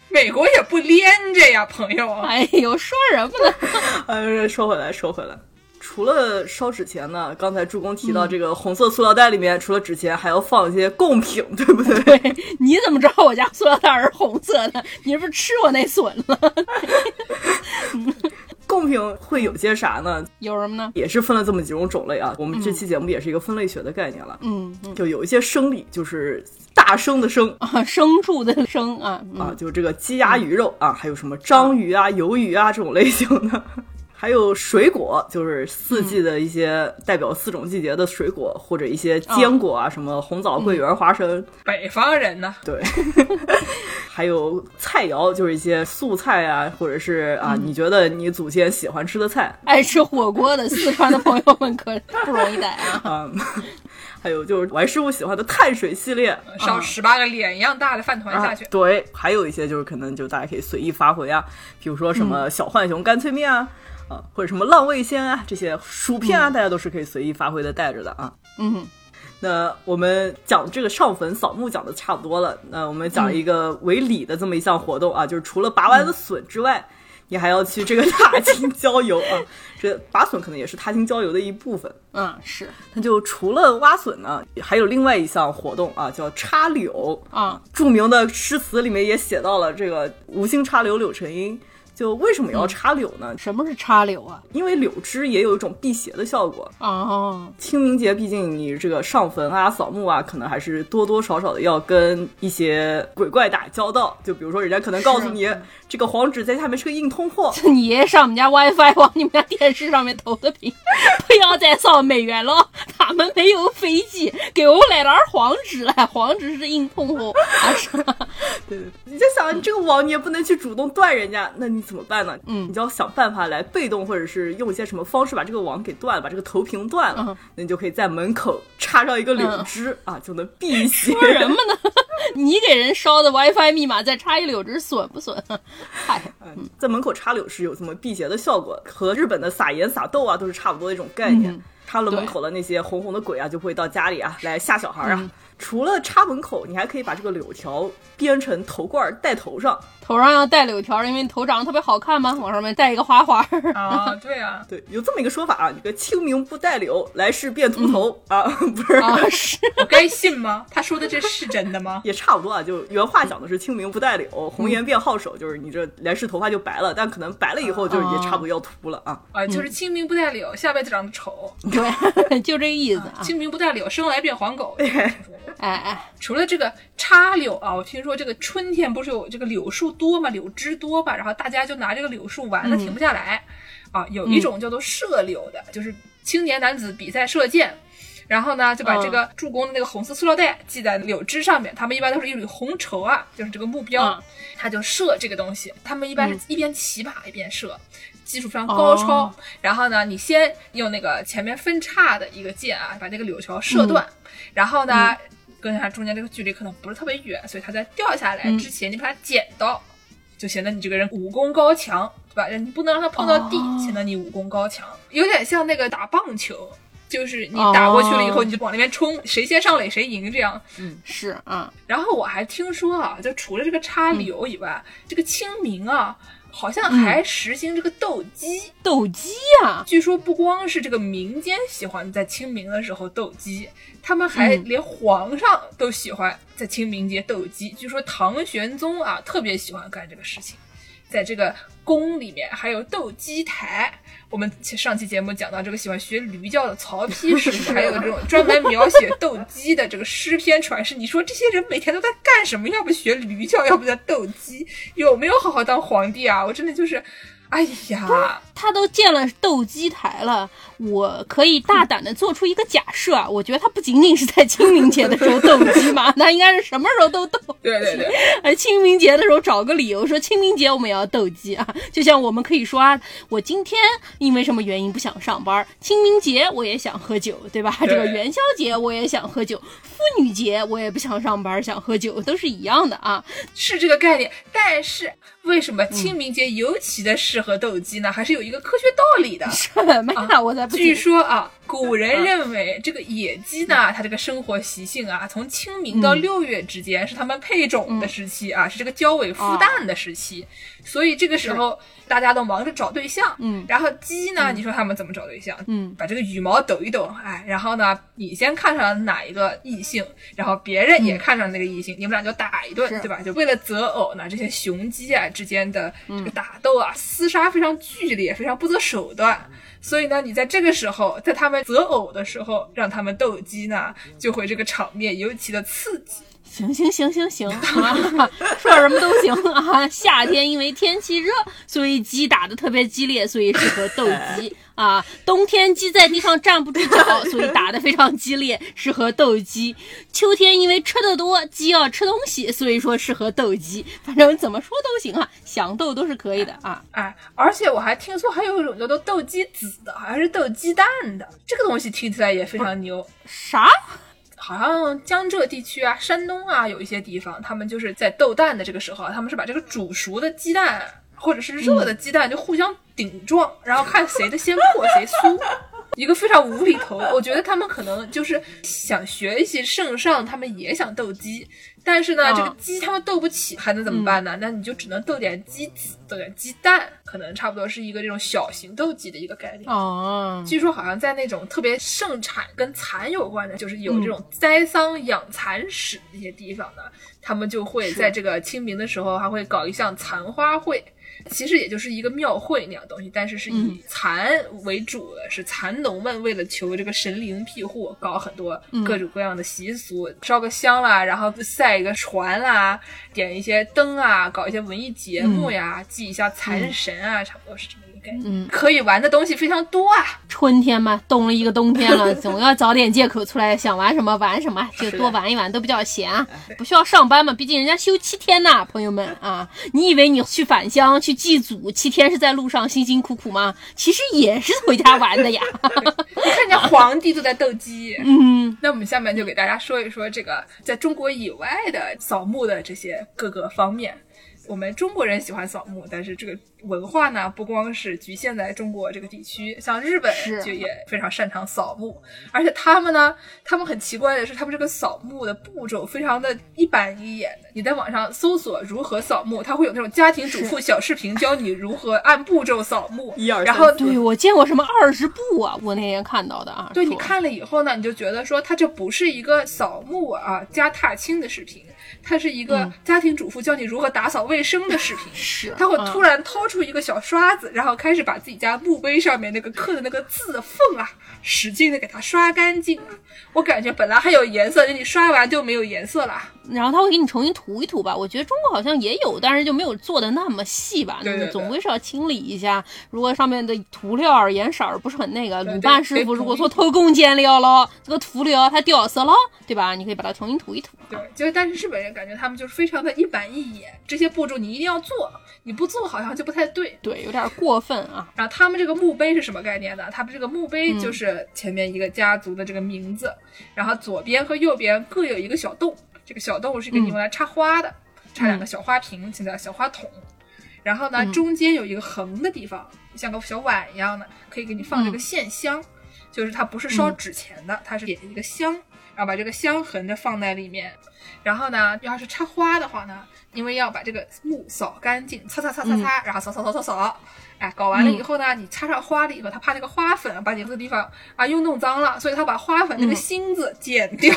美国也不连着呀，朋友。哎呦，说什么呢？[LAUGHS] 哎，说回来，说回来，除了烧纸钱呢，刚才助攻提到这个红色塑料袋里面，除了纸钱，还要放一些贡品，对不对？[LAUGHS] 对，你怎么知道我家塑料袋是红色的？你是不是吃我那笋了？贡品会有些啥呢？有什么呢？也是分了这么几种种类啊。我们这期节目也是一个分类学的概念了。嗯，就有一些生理，就是大生的生 [LAUGHS] 啊，牲畜的生啊啊，就这个鸡鸭鱼肉啊，还有什么章鱼啊、鱿鱼啊这种类型的。还有水果，就是四季的一些代表四种季节的水果，或者一些坚果啊，什么红枣、桂圆、花生。北方人呢？对。[LAUGHS] 还有菜肴，就是一些素菜啊，或者是啊，你觉得你祖先喜欢吃的菜。爱吃火锅的四川的朋友们可不容易逮啊。[LAUGHS] 还有就是王师傅喜欢的碳水系列，烧十八个脸一样大的饭团下去。对，还有一些就是可能就大家可以随意发挥啊，比如说什么小浣熊干脆面啊。啊，或者什么浪味仙啊，这些薯片啊，大家都是可以随意发挥的带着的啊。嗯，那我们讲这个上坟扫墓讲的差不多了，那我们讲一个为礼的这么一项活动啊，就是除了拔完的笋之外，你还要去这个 [LAUGHS] 踏青郊游啊。这拔笋可能也是踏青郊游的一部分。嗯，是。那就除了挖笋呢，还有另外一项活动啊，叫插柳啊。著名的诗词里面也写到了这个“无心插柳柳成荫”。就为什么要插柳呢？什么是插柳啊？因为柳枝也有一种辟邪的效果。哦，清明节毕竟你这个上坟啊、扫墓啊，可能还是多多少少的要跟一些鬼怪打交道。就比如说，人家可能告诉你，这个黄纸在下面是个硬通货。你爷爷上我们家 WiFi 往你们家电视上面投的屏，不要再扫美元了。他们没有飞机，给我来点黄纸来，黄纸是硬通货。[LAUGHS] 对对，你就想，你这个网你也不能去主动断人家，那你怎么办呢？嗯，你就要想办法来被动，或者是用一些什么方式把这个网给断了，把这个投屏断了。那你就可以在门口插上一个柳枝啊，就能辟邪。说什么呢？[LAUGHS] 你给人烧的 WiFi 密码再插一柳枝损不损？[LAUGHS] 嗨，[LAUGHS] 在门口插柳是有这么辟邪的效果，和日本的撒盐撒豆啊都是差不多的一种概念。插了门口的那些红红的鬼啊，就会到家里啊来吓小孩啊。除了插门口，你还可以把这个柳条编成头冠戴头上，头上要戴柳条，因为你头长得特别好看嘛，[LAUGHS] 往上面戴一个花花。啊，对啊，对，有这么一个说法啊，你个清明不戴柳，来世变秃头啊，[LAUGHS] 不是？啊，是 [LAUGHS] 我该信吗？他说的这是真的吗？也差不多啊，就原话讲的是清明不戴柳，红颜变好手，就是你这来世头发就白了，但可能白了以后就也差不多要秃了啊。啊，就是清明不戴柳，下辈子长得丑。对，就这个意思。清明不戴柳，生来变黄狗。哎哎，除了这个插柳啊，我听说这个春天不是有这个柳树多嘛，柳枝多吧，然后大家就拿这个柳树玩的停不下来。啊。有一种叫做射柳的，就是青年男子比赛射箭，然后呢就把这个助攻的那个红色塑料袋系在柳枝上面，他们一般都是一缕红绸啊，就是这个目标，他就射这个东西。他们一般是一边骑马一边射，技术非常高超。然后呢，你先用那个前面分叉的一个箭啊，把那个柳条射断，然后呢。跟它中间这个距离可能不是特别远，所以它在掉下来之前，你把它捡到，就显得你这个人武功高强，对吧？你不能让它碰到地，显得你武功高强，有点像那个打棒球，就是你打过去了以后，你就往那边冲，谁先上垒谁赢，这样。嗯，是啊。然后我还听说啊，就除了这个插柳以外，这个清明啊。好像还实行这个斗鸡，斗鸡啊！据说不光是这个民间喜欢在清明的时候斗鸡，他们还连皇上都喜欢在清明节斗鸡。据说唐玄宗啊特别喜欢干这个事情，在这个宫里面还有斗鸡台。我们上期节目讲到这个喜欢学驴叫的曹丕时期，[LAUGHS] 还有这种专门描写斗鸡的这个诗篇传世。你说这些人每天都在干什么？要不学驴叫，要不在斗鸡，有没有好好当皇帝啊？我真的就是。哎呀，他都建了斗鸡台了，我可以大胆的做出一个假设啊，我觉得他不仅仅是在清明节的时候斗鸡嘛，[LAUGHS] 他应该是什么时候都斗。对对对，[LAUGHS] 哎，清明节的时候找个理由说清明节我们也要斗鸡啊，就像我们可以说啊，我今天因为什么原因不想上班，清明节我也想喝酒，对吧？这个元宵节我也想喝酒，妇女节我也不想上班，想喝酒，都是一样的啊，是这个概念。但是为什么清明节尤其的适合斗鸡呢？还是有一个科学道理的。什么呀？我在据说啊，古人认为这个野鸡呢，它这个生活习性啊，从清明到六月之间是它们配种的时期啊，是这个交尾孵蛋的时期，所以这个时候。大家都忙着找对象，嗯，然后鸡呢？你说他们怎么找对象？嗯，把这个羽毛抖一抖，哎，然后呢，你先看上哪一个异性，然后别人也看上那个异性，你们俩就打一顿，对吧？就为了择偶呢，这些雄鸡啊之间的这个打斗啊，厮杀非常剧烈，非常不择手段。所以呢，你在这个时候，在他们择偶的时候，让他们斗鸡呢，就会这个场面尤其的刺激。行行行行行啊，[LAUGHS] 说什么都行啊。夏天因为天气热，所以鸡打的特别激烈，所以适合斗鸡 [LAUGHS] 啊。冬天鸡在地上站不住脚，所以打的非常激烈，适合斗鸡。秋天因为吃的多，鸡要吃东西，所以说适合斗鸡。反正怎么说都行啊，想斗都是可以的啊。哎，而且我还听说还有一种叫做斗鸡子的，好像是斗鸡蛋的，这个东西听起来也非常牛。啥？好像江浙地区啊、山东啊，有一些地方，他们就是在斗蛋的这个时候，他们是把这个煮熟的鸡蛋或者是热的鸡蛋就互相顶撞，然后看谁的先破谁酥。一个非常无厘头，我觉得他们可能就是想学习圣上，他们也想斗鸡，但是呢，这个鸡他们斗不起，还能怎么办呢？那你就只能斗点鸡子，斗点鸡蛋，可能差不多是一个这种小型斗鸡的一个概念。哦，据说好像在那种特别盛产跟蚕有关的，就是有这种栽桑养蚕史那些地方呢，他们就会在这个清明的时候还会搞一项蚕花会。其实也就是一个庙会那样东西，但是是以蚕为主的，是蚕农们为了求这个神灵庇护，搞很多各种各样的习俗，烧个香啦，然后赛一个船啦，点一些灯啊，搞一些文艺节目呀，祭一下蚕神啊，差不多是这么。嗯，可以玩的东西非常多啊！春天嘛，冻了一个冬天了，[LAUGHS] 总要找点借口出来，想玩什么玩什么，就多玩一玩，都比较闲啊。不需要上班嘛，毕竟人家休七天呢，朋友们啊！你以为你去返乡去祭祖七天是在路上辛辛苦苦吗？其实也是回家玩的呀。[LAUGHS] 你看人家皇帝都在斗鸡。嗯，那我们下面就给大家说一说这个在中国以外的扫墓的这些各个方面。我们中国人喜欢扫墓，但是这个文化呢，不光是局限在中国这个地区，像日本就也非常擅长扫墓，而且他们呢，他们很奇怪的是，他们这个扫墓的步骤非常的一板一眼的。你在网上搜索如何扫墓，它会有那种家庭主妇小视频，教你如何按步骤扫墓。[LAUGHS] 一二然后对我见过什么二十步啊，我那天看到的啊。对，你看了以后呢，你就觉得说，它这不是一个扫墓啊加踏青的视频。它是一个家庭主妇教你如何打扫卫生的视频，[LAUGHS] 是，他会突然掏出一个小刷子，然后开始把自己家墓碑上面那个刻的那个字的缝啊，使劲的给它刷干净。我感觉本来还有颜色，你刷完就没有颜色了。然后他会给你重新涂一涂吧，我觉得中国好像也有，但是就没有做的那么细吧。对对总归是要清理一下。如果上面的涂料颜色不是很那个，鲁班师傅如果说偷工减料了，这个涂料它掉色了，对吧？你可以把它重新涂一涂。对，就是但是日本人感觉他们就是非常的一板一眼，这些步骤你一定要做，你不做好像就不太对。对，有点过分啊。然后他们这个墓碑是什么概念呢？他们这个墓碑就是前面一个家族的这个名字，然后左边和右边各有一个小洞。这个小洞是给你用来插花的，插两个小花瓶，现在小花筒。然后呢，中间有一个横的地方，像个小碗一样的，可以给你放这个线香，就是它不是烧纸钱的，它是点一个香，然后把这个香横着放在里面。然后呢，要是插花的话呢，因为要把这个木扫干净，擦擦擦擦擦，然后扫扫扫扫扫。哎，搞完了以后呢，你插上花了以后，他怕那个花粉把你这个地方啊又弄脏了，所以他把花粉那个芯子剪掉。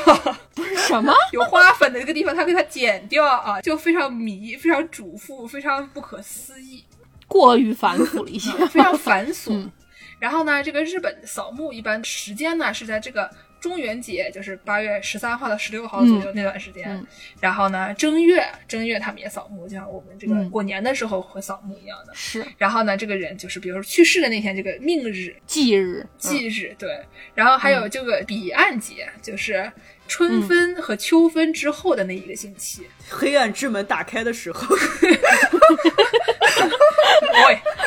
不 [LAUGHS] 是什么 [LAUGHS] 有花粉的那个地方，他给它剪掉啊，就非常迷，非常嘱咐，非常不可思议，过于繁琐了一些，非常繁琐。[LAUGHS] 然后呢，这个日本扫墓一般时间呢是在这个。中元节就是八月十三号到十六号左右那段时间，然后呢，正月正月他们也扫墓，就像我们这个过年的时候会扫墓一样的。是，然后呢，这个人就是比如说去世的那天，这个命日、忌日、忌日，对。然后还有这个彼岸节，就是春分和秋分之后的那一个星期，黑暗之门打开的时候。[LAUGHS]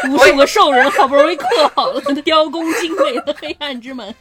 无数个兽人好不容易刻好了 [LAUGHS] 雕工精美的黑暗之门。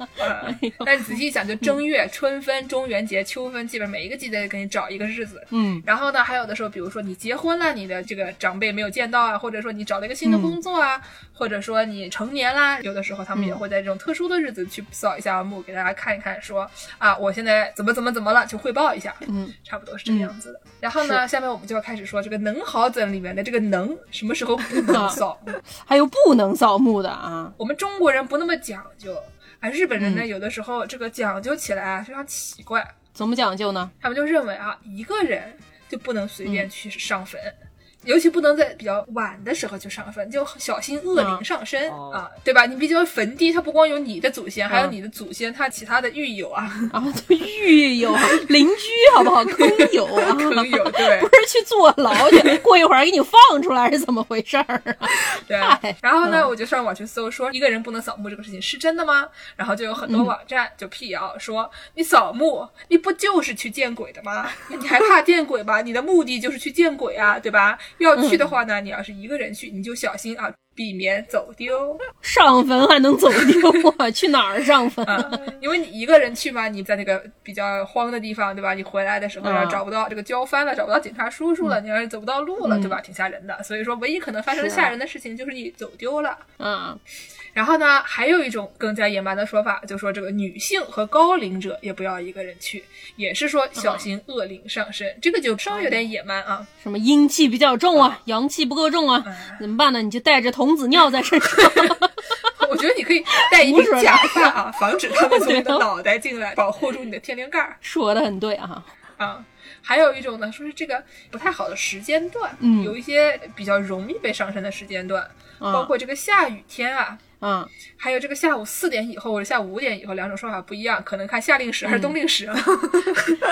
但是仔细想，就正月、春分、中元节、秋分，基本每一个季节给你找一个日子。嗯。然后呢，还有的时候，比如说你结婚了，你的这个长辈没有见到啊，或者说你找了一个新的工作啊，或者说你成年啦，有的时候他们也会在这种特殊的日子去扫一下墓，给大家看一看，说啊，我现在怎么怎么怎么了，就汇报一下。嗯，差不多是这个样子的。然后呢，下面我们就要开始说这个能好怎里面的这个能什么时候不能扫。[LAUGHS] 还有不能扫墓的啊！我们中国人不那么讲究，啊日本人呢，有的时候这个讲究起来啊非常奇怪。怎么讲究呢？他们就认为啊，一个人就不能随便去上坟。尤其不能在比较晚的时候就上坟，就小心恶灵上身啊，对吧？你毕竟坟地，它不光有你的祖先，还有你的祖先，他其他的狱友啊，[LAUGHS] 啊，狱友、邻居，好不好？坑友啊，[LAUGHS] 坑友，对，[LAUGHS] 不是去坐牢去，过一会儿给你放出来是怎么回事儿啊？对。然后呢，我就上网去搜，说一个人不能扫墓这个事情是真的吗？然后就有很多网站就辟谣说，你扫墓，你不就是去见鬼的吗？你还怕见鬼吗？你的目的就是去见鬼啊，对吧？要去的话呢，你要是一个人去，你就小心啊，避免走丢。上坟还能走丢啊？去哪儿上坟？因为你一个人去嘛，你在那个比较荒的地方，对吧？你回来的时候要找不到这个交番了，找不到警察叔叔了，你要是走不到路了，对吧？挺吓人的。所以说，唯一可能发生吓人的事情就是你走丢了。嗯。然后呢，还有一种更加野蛮的说法，就说这个女性和高龄者也不要一个人去，也是说小心恶灵上身。这个就稍微有点野蛮啊。什么阴气比较重啊，阳气不够重啊，怎么办呢？你就带着童子尿在身上。[LAUGHS] 我觉得你可以戴一顶假发啊，防止他们从你的 [LAUGHS] 脑袋进来，保护住你的天灵盖。说的很对啊。啊。还有一种呢，说是这个不太好的时间段，嗯。有一些比较容易被上身的时间段，包括这个下雨天啊，嗯。还有这个下午四点以后或者下午五点以后，两种说法不一样，可能看夏令时还是冬令时。[LAUGHS]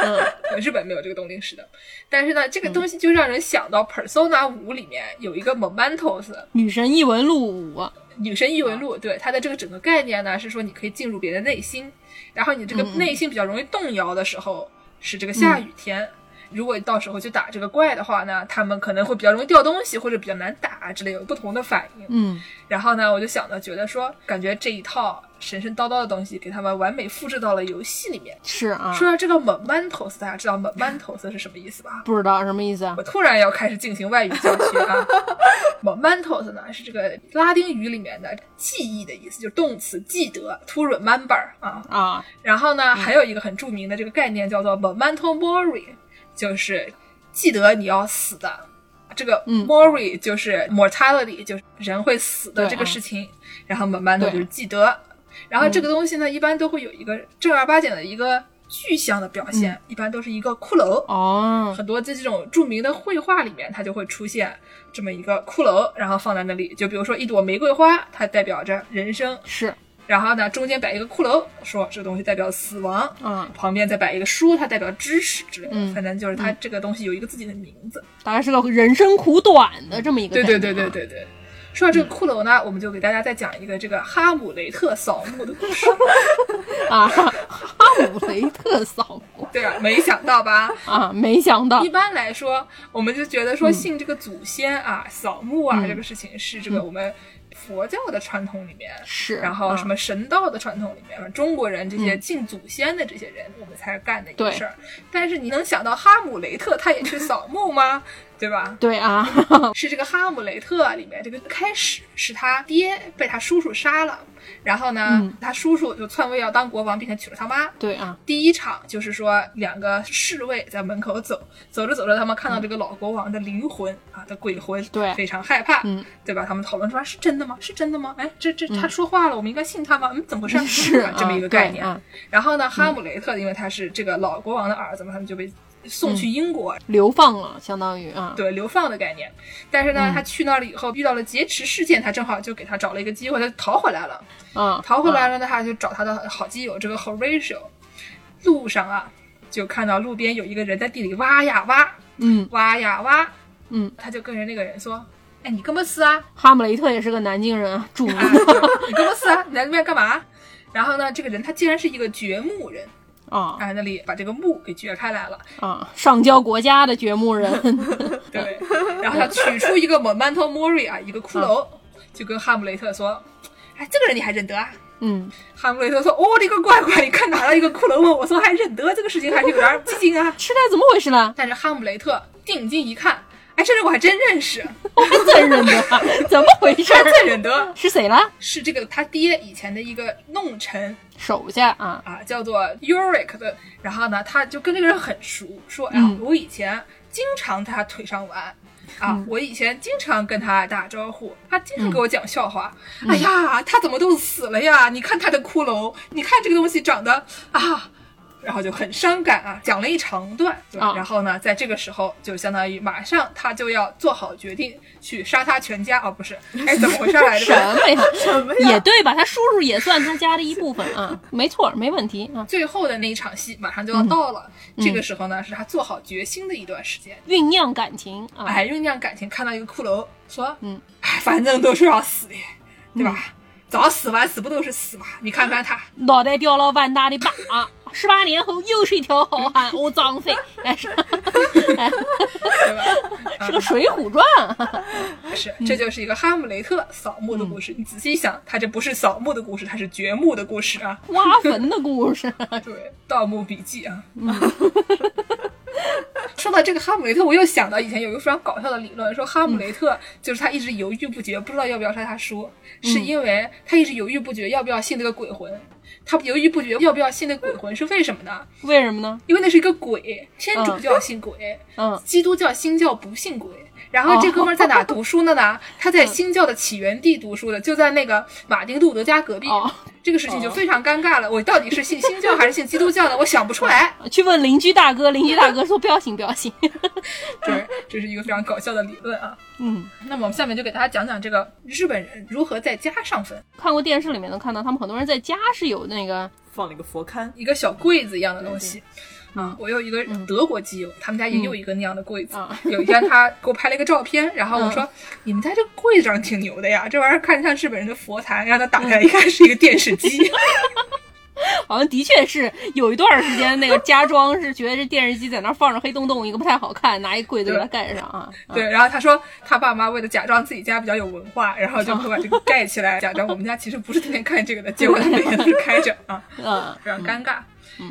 嗯日本没有这个冬令时的，但是呢，这个东西就让人想到 Persona 五里面有一个 Momentos 女神异闻录五，女神异闻录，对它的这个整个概念呢，是说你可以进入别人内心，然后你这个内心比较容易动摇的时候，是这个下雨天。如果到时候去打这个怪的话呢，他们可能会比较容易掉东西，或者比较难打之类，有不同的反应。嗯然后呢，我就想到，觉得说，感觉这一套神神叨叨的东西给他们完美复制到了游戏里面。是啊，说到这个 Momentos，大家知道 Momentos 是什么意思吧？不知道什么意思啊我？突然要开始进行外语教学啊。[LAUGHS] Momentos 呢是这个拉丁语里面的记忆的意思，就是动词记得，to remember 啊。啊，然后呢，还有一个很著名的这个概念叫做 memento mori，就是记得你要死的。这个嗯 mori 就是 mortality，就是人会死的这个啊事情，然后 memento 对就是记得。然后这个东西呢，一般都会有一个正儿八经的一个具象的表现，一般都是一个骷髅。哦，很多在这种著名的绘画里面，它就会出现这么一个骷髅，然后放在那里。就比如说一朵玫瑰花，它代表着人生，是，然后呢中间摆一个骷髅，说这个东西代表死亡。嗯，旁边再摆一个书，它代表知识之类的。嗯反正就是它这个东西有一个自己的名字。大概是个人生苦短的这么一个对对对对对对。说到这个骷髅呢，我们就给大家再讲一个这个哈姆雷特扫墓的故事。[LAUGHS] 啊，哈姆雷特扫墓 [LAUGHS] 对啊，没想到吧？啊，没想到一，般来说，我们就觉得说信这个祖先啊、扫墓啊、嗯这个事情是这个我们佛教的传统里面，是然后什么神道的传统里面，中国人这些嗯敬祖先的这些人，我们才干的一个事儿。但是你能想到哈姆雷特他也去扫墓吗？对吧？对啊，[LAUGHS] 是这个哈姆雷特里面这个开始是他爹被他叔叔杀了，然后呢，嗯他叔叔就篡位要当国王，并且娶了他妈。对啊，第一场就是说，两个侍卫在门口走，走着走着，他们看到这个老国王的灵魂啊的鬼魂，对非常害怕，嗯，对吧？他们讨论说是真的吗？是真的吗？哎，这这他说话了，我们应该信他吗？嗯，怎么回事？[LAUGHS] 是啊 [LAUGHS] 这么一个概念。啊然后呢，哈姆雷特因为他是这个老国王的儿子嘛，他们就被送去英国，流放了，相当于啊，对流放的概念。但是呢，他去那儿了以后遇到了劫持事件，他正好就给他找了一个机会，他逃回来了。啊，逃回来了呢，他就找他的好基友这个 Horatio。路上啊，就看到路边有一个人在地里挖呀挖，嗯挖呀挖，嗯，他就跟人那个人说：“哎，你干嘛死啊？哈姆雷特也是个南京人啊，著名啊，[LAUGHS] 你干嘛死啊？你来这边干嘛？”然后呢，这个人他竟然是一个掘墓人，啊啊，那里把这个墓给掘开来了，啊，上交国家的掘墓人，[LAUGHS] 对，然后他取出一个 Memento Mori 啊，一个骷髅，就跟哈姆雷特说：“哎，这个人你还认得啊？”嗯，哈姆雷特说：“哦，你个乖乖，你看哪来一个骷髅吗？我说还认得，这个事情还是有点激进啊。痴呆，怎么回事呢？但是哈姆雷特定睛一看，哎，这人我还真认识，[LAUGHS] 我还真认得啊，[LAUGHS] 怎么回事？还真认得，是谁了？是这个他爹以前的一个弄臣手下啊，啊，叫做 Uric 的。然后呢，他就跟这个人很熟，说：哎呀，嗯我以前经常在他腿上玩。”啊，我以前经常跟他打招呼，他经常给我讲笑话。哎呀，他怎么都死了呀？你看他的骷髅，你看这个东西长得啊，然后就很伤感啊，讲了一长段，对然后呢，在这个时候就相当于马上他就要做好决定去杀他全家，啊，不是，[LAUGHS] 哎，怎么回事来着？什么呀？什么呀？也对吧？他叔叔也算他家的一部分啊，[LAUGHS] 没错，没问题啊。最后的那一场戏马上就要到了，这个时候呢，是他做好决心的一段时间。酝酿感情啊，哎，酝酿感情，看到一个骷髅，说，嗯，哎，反正都是要死的，对吧？早死晚死不都是死吗？你看看他，脑袋掉了万大的疤，十八年后又是一条好汉，[LAUGHS] 哦，张飞，哎，是，哎对吧？是个《水浒传》[LAUGHS] 是，这就是一个哈姆雷特扫墓的故事。你仔细想，他这不是扫墓的故事，他是掘墓的故事啊。挖坟的故事。[LAUGHS] 对，《盗墓笔记》啊。[LAUGHS] 说到这个哈姆雷特，我又想到以前有一个非常搞笑的理论，说哈姆雷特就是他一直犹豫不决，不知道要不要杀他叔，是因为他一直犹豫不决要不要信那个鬼魂。他犹豫不决要不要信那鬼魂是为什么呢？为什么呢？因为那是一个鬼，天主教信鬼，嗯基督教新教不信鬼。然后这哥们儿在哪读书的呢？他在新教的起源地读书的，就在那个马丁路德家隔壁。哦这个事情就非常尴尬了。我到底是信新教还是信基督教呢？我想不出来。[LAUGHS] 去问邻居大哥，邻居大哥说不要信，不要信。对，[LAUGHS] 这是一个非常搞笑的理论啊。嗯，那么我们下面就给大家讲讲这个日本人如何在家上坟。看过电视里面能看到，他们很多人在家是有那个放了一个佛龛，一个小柜子一样的东西。啊，我有一个德国基友，他们家也有一个那样的柜子。有一天他给我拍了一个照片，然后我说：“你们家这个柜子长得挺牛的呀，这玩意儿看着像日本人的佛坛。”让他打开一看，是一个电视机。[LAUGHS] [LAUGHS] 好像的确是有一段时间，那个家装是觉得这电视机在那放着黑洞洞一个不太好看，拿一柜子给它盖上啊。对，然后他说他爸妈为了假装自己家比较有文化，然后就会把这个 [LAUGHS] 盖起来，假装我们家其实不是天天看这个的，结果他每天都是开着啊，[LAUGHS] 嗯，非常尴尬。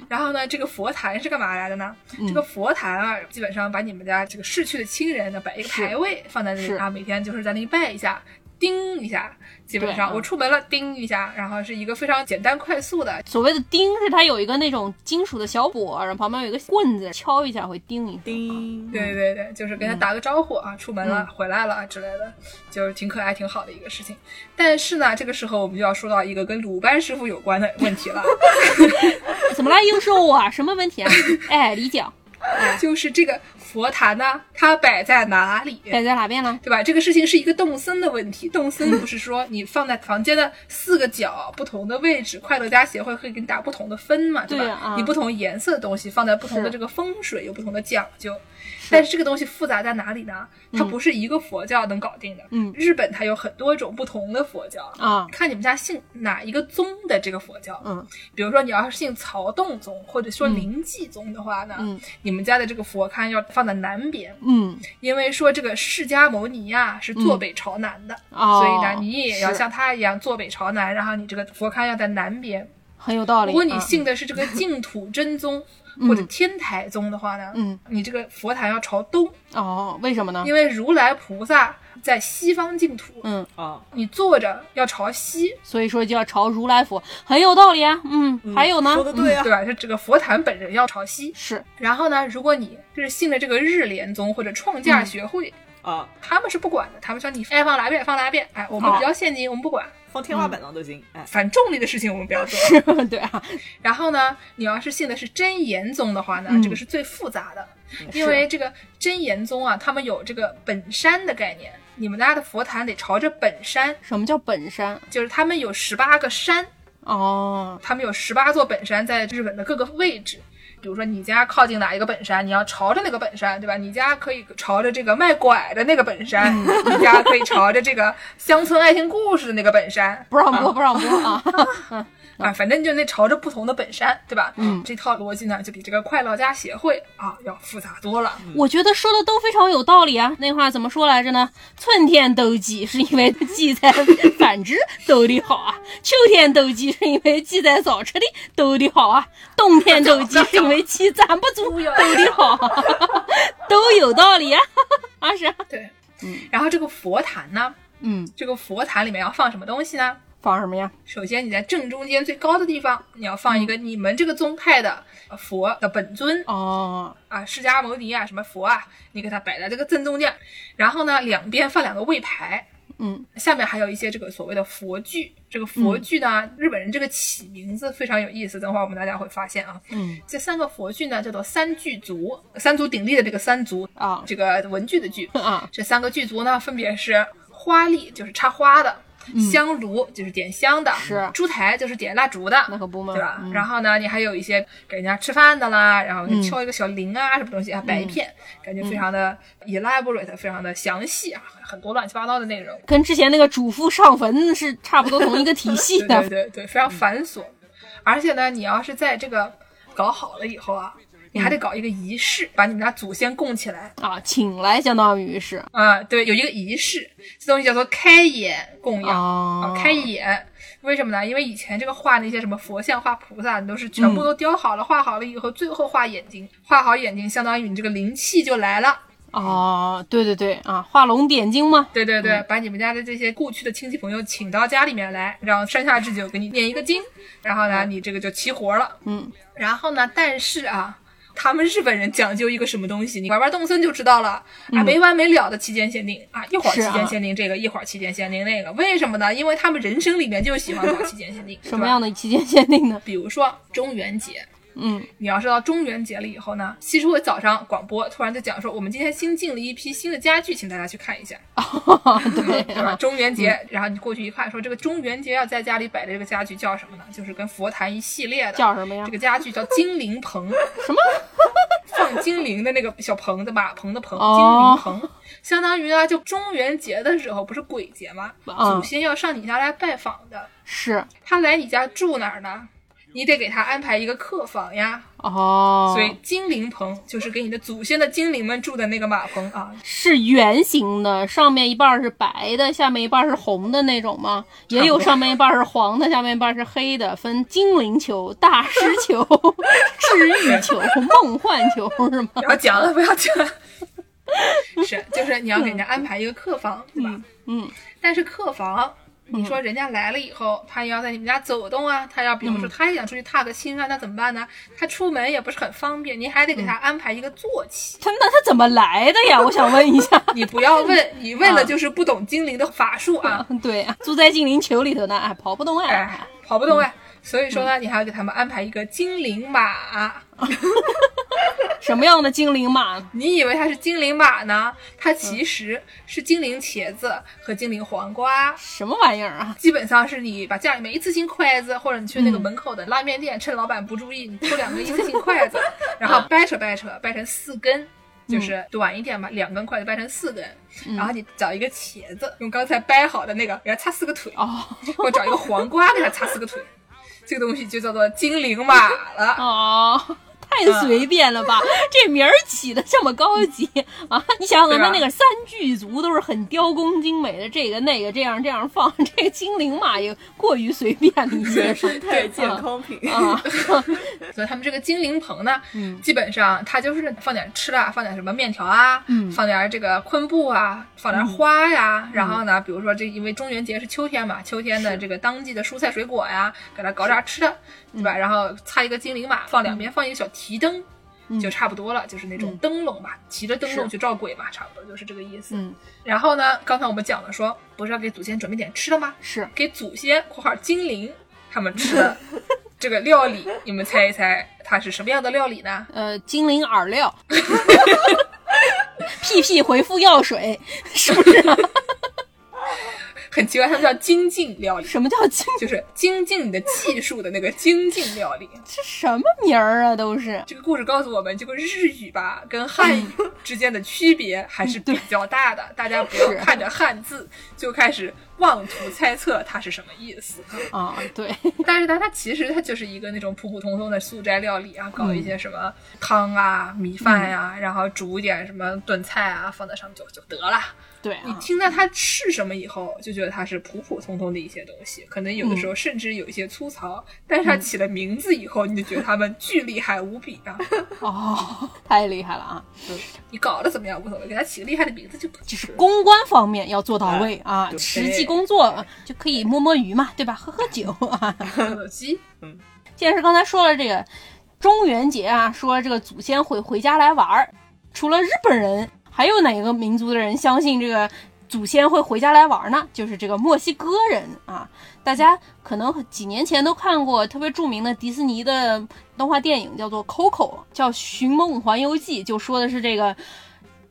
然后呢，这个佛坛是干嘛来的呢？这个佛坛啊，基本上把你们家这个逝去的亲人呢摆一个牌位放在那里啊，每天就是在那里拜一下。叮一下，基本上我出门了，叮一下，然后是一个非常简单快速的。所谓的叮是它有一个那种金属的小钵，然后旁边有一个棍子，敲一下会叮一叮。对对对，就是跟他打个招呼啊，出门了，回来了之类的，就是挺可爱、挺好的一个事情。但是呢，这个时候我们就要说到一个跟鲁班师傅有关的问题了。[LAUGHS] 怎么了？又是我啊？什么问题啊？哎，李讲。[LAUGHS] 就是这个佛坛呢，它摆在哪里？摆在哪边呢？对吧？这个事情是一个动森的问题。动森不是说你放在房间的四个角不同的位置，快乐家协会会给你打不同的分嘛，对吧？你不同颜色的东西放在不同的这个风水有不同的讲究。但是这个东西复杂在哪里呢？它不是一个佛教能搞定的。嗯，日本它有很多种不同的佛教啊，看你们家信哪一个宗的这个佛教。嗯，比如说你要是信曹洞宗或者说灵济宗的话呢，嗯，你们家的这个佛龛要放在南边。嗯，因为说这个释迦牟尼呀是坐北朝南的，所以呢，你也要像他一样坐北朝南，然后你这个佛龛要在南边，很有道理。如果你信的是这个净土真宗。[LAUGHS] 或者天台宗的话呢，嗯，你这个佛坛要朝东哦，为什么呢？因为如来菩萨在西方净土，嗯。啊，你坐着要朝西，所以说就要朝如来佛，很有道理啊，嗯，还有呢，说的对啊，对吧？就这个佛坛本人要朝西，是。然后呢，如果你就是信的这个日莲宗或者创价学会啊，他们是不管的，他们说你爱放哪边放哪边，哎，我们比较现金，我们不管。放天花板上都行，哎，反重力的事情我们不要做。[LAUGHS] 对。啊，然后呢，你要是信的是真言宗的话呢，这个是最复杂的，因为这个真言宗啊，他们有这个本山的概念，你们家的佛坛得朝着本山。什么叫本山？就是他们有十八个山哦，他们有十八座本山在日本的各个位置。比如说你家靠近哪一个本山，你要朝着那个本山，对吧？你家可以朝着这个卖拐的那个本山，你家可以朝着这个 [LAUGHS] 乡村爱情故事的那个本山。不让播，不让播啊！[LAUGHS] 啊，反正就那朝着不同的本山，对吧？嗯，这套逻辑呢，就比这个快乐家协会啊要复杂多了。我觉得说的都非常有道理啊。那话怎么说来着呢？春天斗鸡是因为鸡在繁殖斗得好啊，秋天斗鸡是因为鸡在早吃的斗得好啊，冬天斗鸡是因为 [LAUGHS] 鸡站 [LAUGHS] 不住斗得好，都有道理啊。[LAUGHS] 啊是。对，嗯。然后这个佛坛呢，嗯，这个佛坛里面要放什么东西呢？放什么呀？首先，你在正中间最高的地方，你要放一个你们这个宗派的佛的本尊哦啊，释迦牟尼啊，什么佛啊，你给它摆在这个正中间。然后呢，两边放两个位牌，嗯，下面还有一些这个所谓的佛具。这个佛具呢，日本人这个起名字非常有意思，等会儿我们大家会发现啊。嗯，这三个佛具呢，叫做三具足，三足鼎立的这个三足啊，这个文具的具啊，这三个具足呢，分别是花笠，就是插花的。香炉就是点香的，是。烛台就是点蜡烛的，那可不嘛，对吧？然后呢，你还有一些给人家吃饭的啦，然后敲一个小铃啊，什么东西啊，摆一片，感觉非常的 elaborate，非常的详细啊，很多乱七八糟的内容，跟之前那个主妇上坟是差不多同一个体系的，[LAUGHS] 对对对，非常繁琐。而且呢，你要是在这个搞好了以后啊。你还得搞一个仪式，把你们家祖先供起来啊，请来相当于是啊，对，有一个仪式，这东西叫做开眼供养啊，开眼，为什么呢？因为以前这个画那些什么佛像、画菩萨，你都是全部都雕好了、画好了以后，最后画眼睛，画好眼睛，相当于你这个灵气就来了。哦，对对对啊，画龙点睛嘛。对对对，把你们家的这些故去的亲戚朋友请到家里面来，让山下智久给你念一个经，然后呢，你这个就齐活了。嗯，然后呢，但是啊。他们日本人讲究一个什么东西，你玩玩动森就知道了啊，没完没了的期间限定啊，一会儿期间限定这个，一会儿期间限定那个，为什么呢？因为他们人生里面就喜欢搞期间限定。[LAUGHS] 什么样的期间限定呢？比如说中元节。嗯，你要是到中元节了以后呢，西出早上广播突然就讲说，我们今天新进了一批新的家具，请大家去看一下。[LAUGHS] 对，是吧？中元节，然后你过去一看，说这个中元节要在家里摆的这个家具叫什么呢？就是跟佛坛一系列的，叫什么呀？这个家具叫精灵棚。[LAUGHS] 什么？[LAUGHS] 放精灵的那个小棚子吧，棚的棚，精灵棚，相当于呢，就中元节的时候不是鬼节吗？祖先要上你家来拜访的，是他来你家住哪儿呢？你得给他安排一个客房呀，哦，所以精灵棚就是给你的祖先的精灵们住的那个马棚啊，是圆形的，上面一半是白的，下面一半是红的那种吗？也有上面一半是黄的，下面一半是黑的，分精灵球、大师球、[LAUGHS] 治愈球、梦幻球是吗？不要讲了，不要讲了，[LAUGHS] 是就是你要给人家安排一个客房，对吧？嗯，但是客房。你说人家来了以后，他要在你们家走动啊，他要比如说他也想出去踏个青啊，那怎么办呢？他出门也不是很方便，你还得给他安排一个坐骑。他那他怎么来的呀？我想问一下。[LAUGHS] 你不要问，你问了就是不懂精灵的法术啊。[LAUGHS] 对，住在精灵球里头呢，哎，跑不动哎，跑不动哎。所以说呢，你还要给他们安排一个精灵马。[LAUGHS] 什么样的精灵马？你以为它是精灵马呢？它其实是精灵茄子和精灵黄瓜。什么玩意儿啊？基本上是你把家里面一次性筷子，或者你去那个门口的拉面店，趁老板不注意，你偷两根一次性筷子，然后掰扯掰扯，掰成四根，就是短一点嘛，两根筷子掰成四根，然后你找一个茄子，用刚才掰好的那个给它擦四个腿，哦或找一个黄瓜给它擦四个腿，这个东西就叫做精灵马了。哦。太随便了吧！这名儿起的这么高级啊！你想想，他那个三巨足都是很雕工精美的，这个那个这样这样放，[LAUGHS] 这个精灵马也过于随便了一些。生态健康品啊！[LAUGHS] 所以他们这个精灵棚呢，基本上它就是放点吃的，放点什么面条啊，放点这个昆布啊，放点花呀，然后呢，比如说这因为中元节是秋天嘛，秋天的这个当季的蔬菜水果呀，给它搞点吃的。对吧？然后擦一个精灵马，放两边放一个小提灯，就差不多了，就是那种灯笼吧，提着灯笼去照鬼嘛，差不多就是这个意思。嗯。然后呢，刚才我们讲了，说不是要给祖先准备点吃的吗？是给祖先（括号精灵）他们吃的 [LAUGHS] 这个料理，你们猜一猜它是什么样的料理呢？呃，精灵饵料。[LAUGHS] 屁屁回复药水，是不是？很奇怪，他们叫精进料理。什么叫精？就是精进你的技术的那个精进料理。[LAUGHS] 这什么名儿啊？都是这个故事告诉我们，这个日语吧跟汉语 [LAUGHS] 之间的区别还是比较大的。大家不要看着汉字就开始妄图猜测它是什么意思 [LAUGHS] 啊。对，但是它它其实它就是一个那种普普通通的素斋料理啊，搞一些什么汤啊、米饭呀，然后煮一点什么炖菜啊，放在上面就就得了。对你听到它是什么以后，就觉得它是普普通通的一些东西，可能有的时候甚至有一些粗糙。但是它起了名字以后，你就觉得它们巨厉害无比啊！[LAUGHS] 哦，太厉害了啊！你搞得怎么样无所谓，给它起个厉害的名字就就是公关方面要做到位啊，实际工作就可以摸摸鱼嘛，对吧？喝喝酒啊，喝鸡。嗯，既然是刚才说了这个中元节啊，说这个祖先会回家来玩儿，除了日本人。还有哪个民族的人相信这个祖先会回家来玩呢？就是这个墨西哥人啊！大家可能几年前都看过特别著名的迪士尼的动画电影，叫做《Coco》，叫《寻梦环游记》，就说的是这个。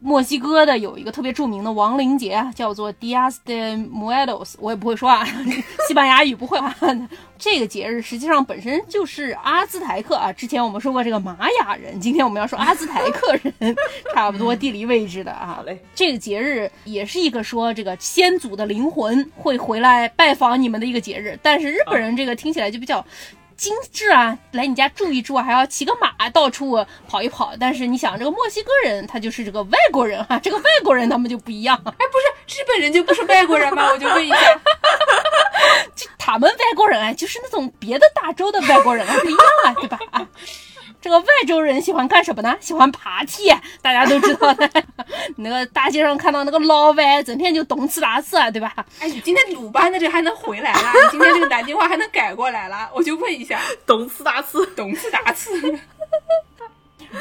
墨西哥的有一个特别著名的亡灵节，叫做 Dias de Muertos，我也不会说啊，[LAUGHS] 西班牙语不会啊。[LAUGHS] 这个节日实际上本身就是阿兹台克啊。之前我们说过这个玛雅人，今天我们要说阿兹台克人，差不多地理位置的啊。好嘞，这个节日也是一个说这个先祖的灵魂会回来拜访你们的一个节日，但是日本人这个听起来就比较。精致啊，来你家住一住，还要骑个马到处跑一跑。但是你想，这个墨西哥人他就是这个外国人哈，这个外国人他们就不一样。[LAUGHS] 哎，不是日本人就不是外国人吗？我就问一下，[LAUGHS] 就他们外国人啊，就是那种别的大洲的外国人啊，[LAUGHS] 不一样啊，对吧？啊。这个外州人喜欢干什么呢？喜欢爬梯，[LAUGHS] 大家都知道的。[LAUGHS] 那个大街上看到那个老外，整天就动次打次啊，对吧？哎，你今天鲁班的这还能回来了？[LAUGHS] 你今天这个南京话还能改过来了？我就问一下，懂吃大吃，懂吃大吃。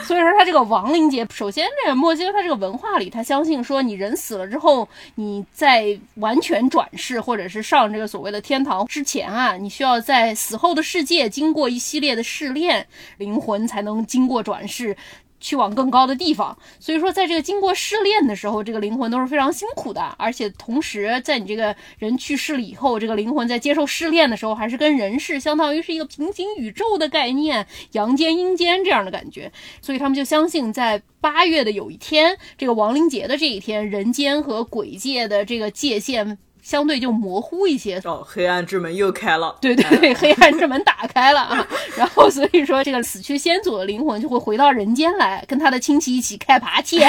所以说他这个亡灵节，首先这个墨西哥他这个文化里，他相信说你人死了之后，你在完全转世或者是上这个所谓的天堂之前啊，你需要在死后的世界经过一系列的试炼，灵魂才能经过转世。去往更高的地方，所以说，在这个经过试炼的时候，这个灵魂都是非常辛苦的，而且同时，在你这个人去世了以后，这个灵魂在接受试炼的时候，还是跟人世相当于是一个平行宇宙的概念，阳间阴间这样的感觉，所以他们就相信，在八月的有一天，这个亡灵节的这一天，人间和鬼界的这个界限。相对就模糊一些。哦，黑暗之门又开了，对对对，黑暗之门打开了啊，[LAUGHS] 然后所以说这个死去先祖的灵魂就会回到人间来，跟他的亲戚一起开爬梯，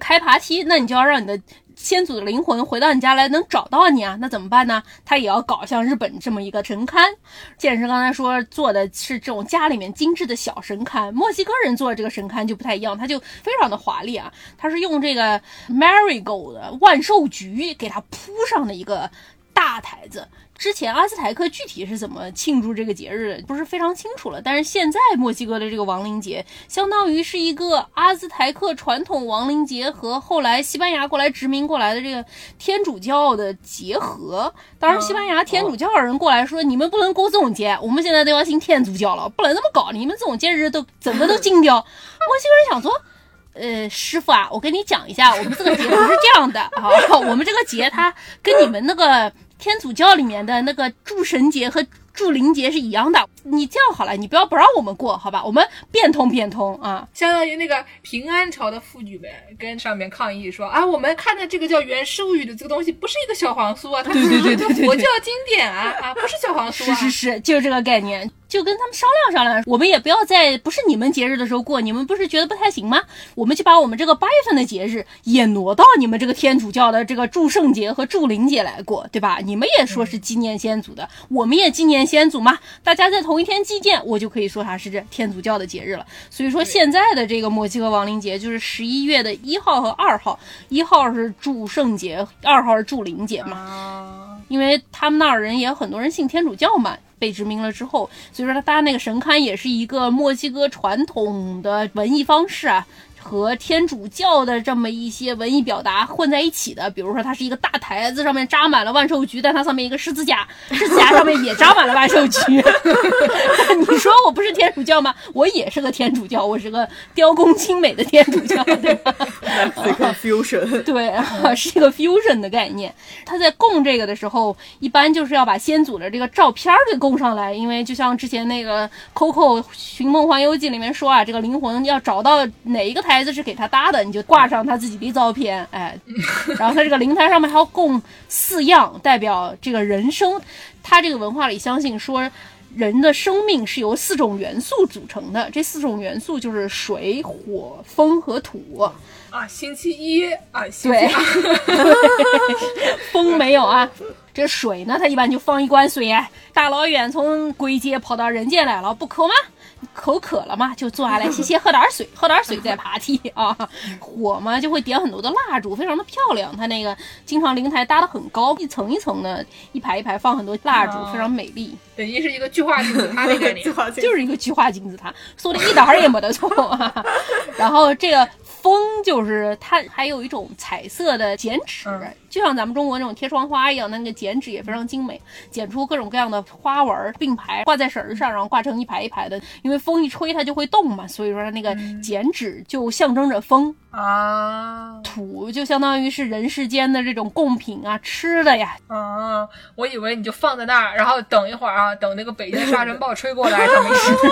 开爬梯，那你就要让你的。先祖的灵魂回到你家来能找到你啊？那怎么办呢？他也要搞像日本这么一个神龛。剑师刚才说做的是这种家里面精致的小神龛，墨西哥人做的这个神龛就不太一样，它就非常的华丽啊。它是用这个 marigold 万寿菊给它铺上的一个大台子。之前阿兹台克具体是怎么庆祝这个节日的，不是非常清楚了。但是现在墨西哥的这个亡灵节，相当于是一个阿兹台克传统亡灵节和后来西班牙过来殖民过来的这个天主教的结合。当然，西班牙天主教的人过来说：“你们不能过这种节，我们现在都要信天主教了，不能这么搞。你们这种节日都整个都禁掉。”墨西哥人想说：“呃，师傅啊，我跟你讲一下，我们这个节不是这样的啊，我们这个节它跟你们那个。”天主教里面的那个祝神节和祝灵节是一样的。你这样好了，你不要不让我们过，好吧？我们变通变通啊！相当于那个平安朝的妇女们跟上面抗议说啊，我们看的这个叫《原始物语》的这个东西不是一个小黄书啊，它 [LAUGHS] 是一个佛教经典啊啊，不是小黄书啊！是是是，就是这个概念。就跟他们商量商量，我们也不要在不是你们节日的时候过，你们不是觉得不太行吗？我们就把我们这个八月份的节日也挪到你们这个天主教的这个祝圣节和祝灵节来过，对吧？你们也说是纪念先祖的，我们也纪念先祖嘛，大家在同一天祭奠，我就可以说它是这天主教的节日了。所以说现在的这个墨西哥亡灵节就是十一月的一号和二号，一号是祝圣节，二号是祝灵节嘛，因为他们那儿人也有很多人信天主教嘛。被殖民了之后，所以说他搭那个神龛也是一个墨西哥传统的文艺方式啊。和天主教的这么一些文艺表达混在一起的，比如说它是一个大台子，上面扎满了万寿菊，但它上面一个十字架，十字架上面也扎满了万寿菊。[LAUGHS] 你说我不是天主教吗？我也是个天主教，我是个雕工精美的天主教，对吧？是一个 fusion，对，是一个 fusion 的概念。他在供这个的时候，一般就是要把先祖的这个照片给供上来，因为就像之前那个 Coco 寻梦环游记里面说啊，这个灵魂要找到哪一个台。台子是给他搭的，你就挂上他自己的照片，哎，然后他这个灵台上面还要供四样，代表这个人生。他这个文化里相信说，人的生命是由四种元素组成的，这四种元素就是水、火、风和土。啊，星期一啊，对，[LAUGHS] [LAUGHS] 风没有啊。这水呢，他一般就放一罐水，大老远从鬼界跑到人间来了，不渴吗？口渴了嘛，就坐下来歇歇，喝点水，喝点水再爬梯啊。火嘛，就会点很多的蜡烛，非常的漂亮。它那个经常灵台搭的很高，一层一层的，一排一排放很多蜡烛，非常美丽。等于是一个巨化金字塔的概念，就是 [LAUGHS] 一个巨化金字塔，说的一点儿也没得错。[LAUGHS] 然后这个。风就是它，还有一种彩色的剪纸，就像咱们中国那种贴窗花一样，那个剪纸也非常精美，剪出各种各样的花纹并排挂在绳上，然后挂成一排一排的。因为风一吹它就会动嘛，所以说它那个剪纸就象征着风啊。土就相当于是人世间的这种贡品啊，吃的呀。啊，我以为你就放在那儿，然后等一会儿啊，等那个北京沙尘暴吹过来，上面湿土。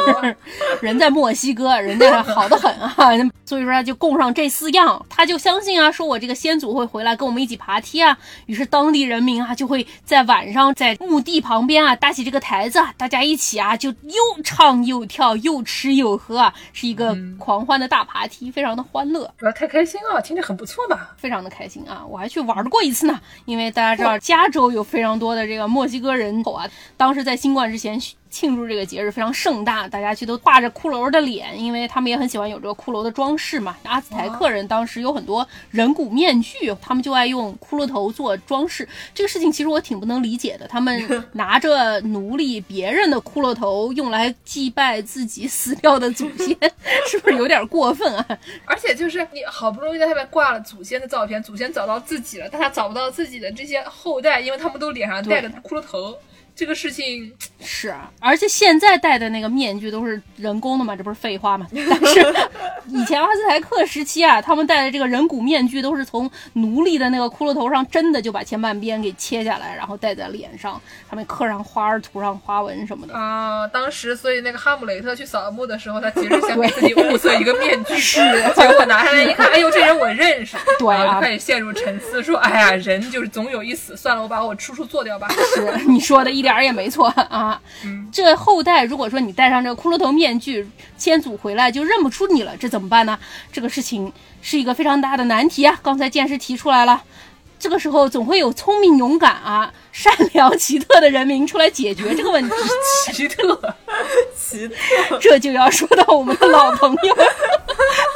人在墨西哥，人家好的很啊，[LAUGHS] 所以说他就供。上这四样，他就相信啊，说我这个先祖会回来跟我们一起爬梯啊。于是当地人民啊，就会在晚上在墓地旁边啊搭起这个台子，大家一起啊就又唱又跳，又吃又喝啊，是一个狂欢的大爬梯，非常的欢乐。主太开心啊，听着很不错嘛，非常的开心啊。我还去玩过一次呢，因为大家知道加州有非常多的这个墨西哥人口啊，当时在新冠之前。庆祝这个节日非常盛大，大家去都画着骷髅的脸，因为他们也很喜欢有这个骷髅的装饰嘛。阿兹台克人当时有很多人骨面具，他们就爱用骷髅头做装饰。这个事情其实我挺不能理解的，他们 [LAUGHS] 拿着奴隶别人的骷髅头用来祭拜自己死掉的祖先，是不是有点过分啊？[LAUGHS] 而且就是你好不容易在上面挂了祖先的照片，祖先找到自己了，但他找不到自己的这些后代，因为他们都脸上戴着骷髅头。这个事情是，而且现在戴的那个面具都是人工的嘛，这不是废话嘛？[LAUGHS] 但是以前阿兹台克时期啊，他们戴的这个人骨面具都是从奴隶的那个骷髅头上真的就把前半边给切下来，然后戴在脸上，上面刻上花儿、涂上花纹什么的啊。当时所以那个哈姆雷特去扫墓的时候，他其实想给 [LAUGHS] 自己物色一个面具，是，结果拿下来一看，哎呦，这人我认识，[LAUGHS] 对啊，就开始陷入沉思，说，哎呀，人就是总有一死，算了，我把我叔叔做掉吧。是，你说的一点。点儿也没错 [LAUGHS] 啊！这后代如果说你戴上这个骷髅头面具，先祖回来就认不出你了，这怎么办呢？这个事情是一个非常大的难题啊！刚才剑师提出来了，这个时候总会有聪明、勇敢啊、善良、奇特的人民出来解决这个问题。[LAUGHS] 奇特，[LAUGHS] 奇特，这就要说到我们的老朋友，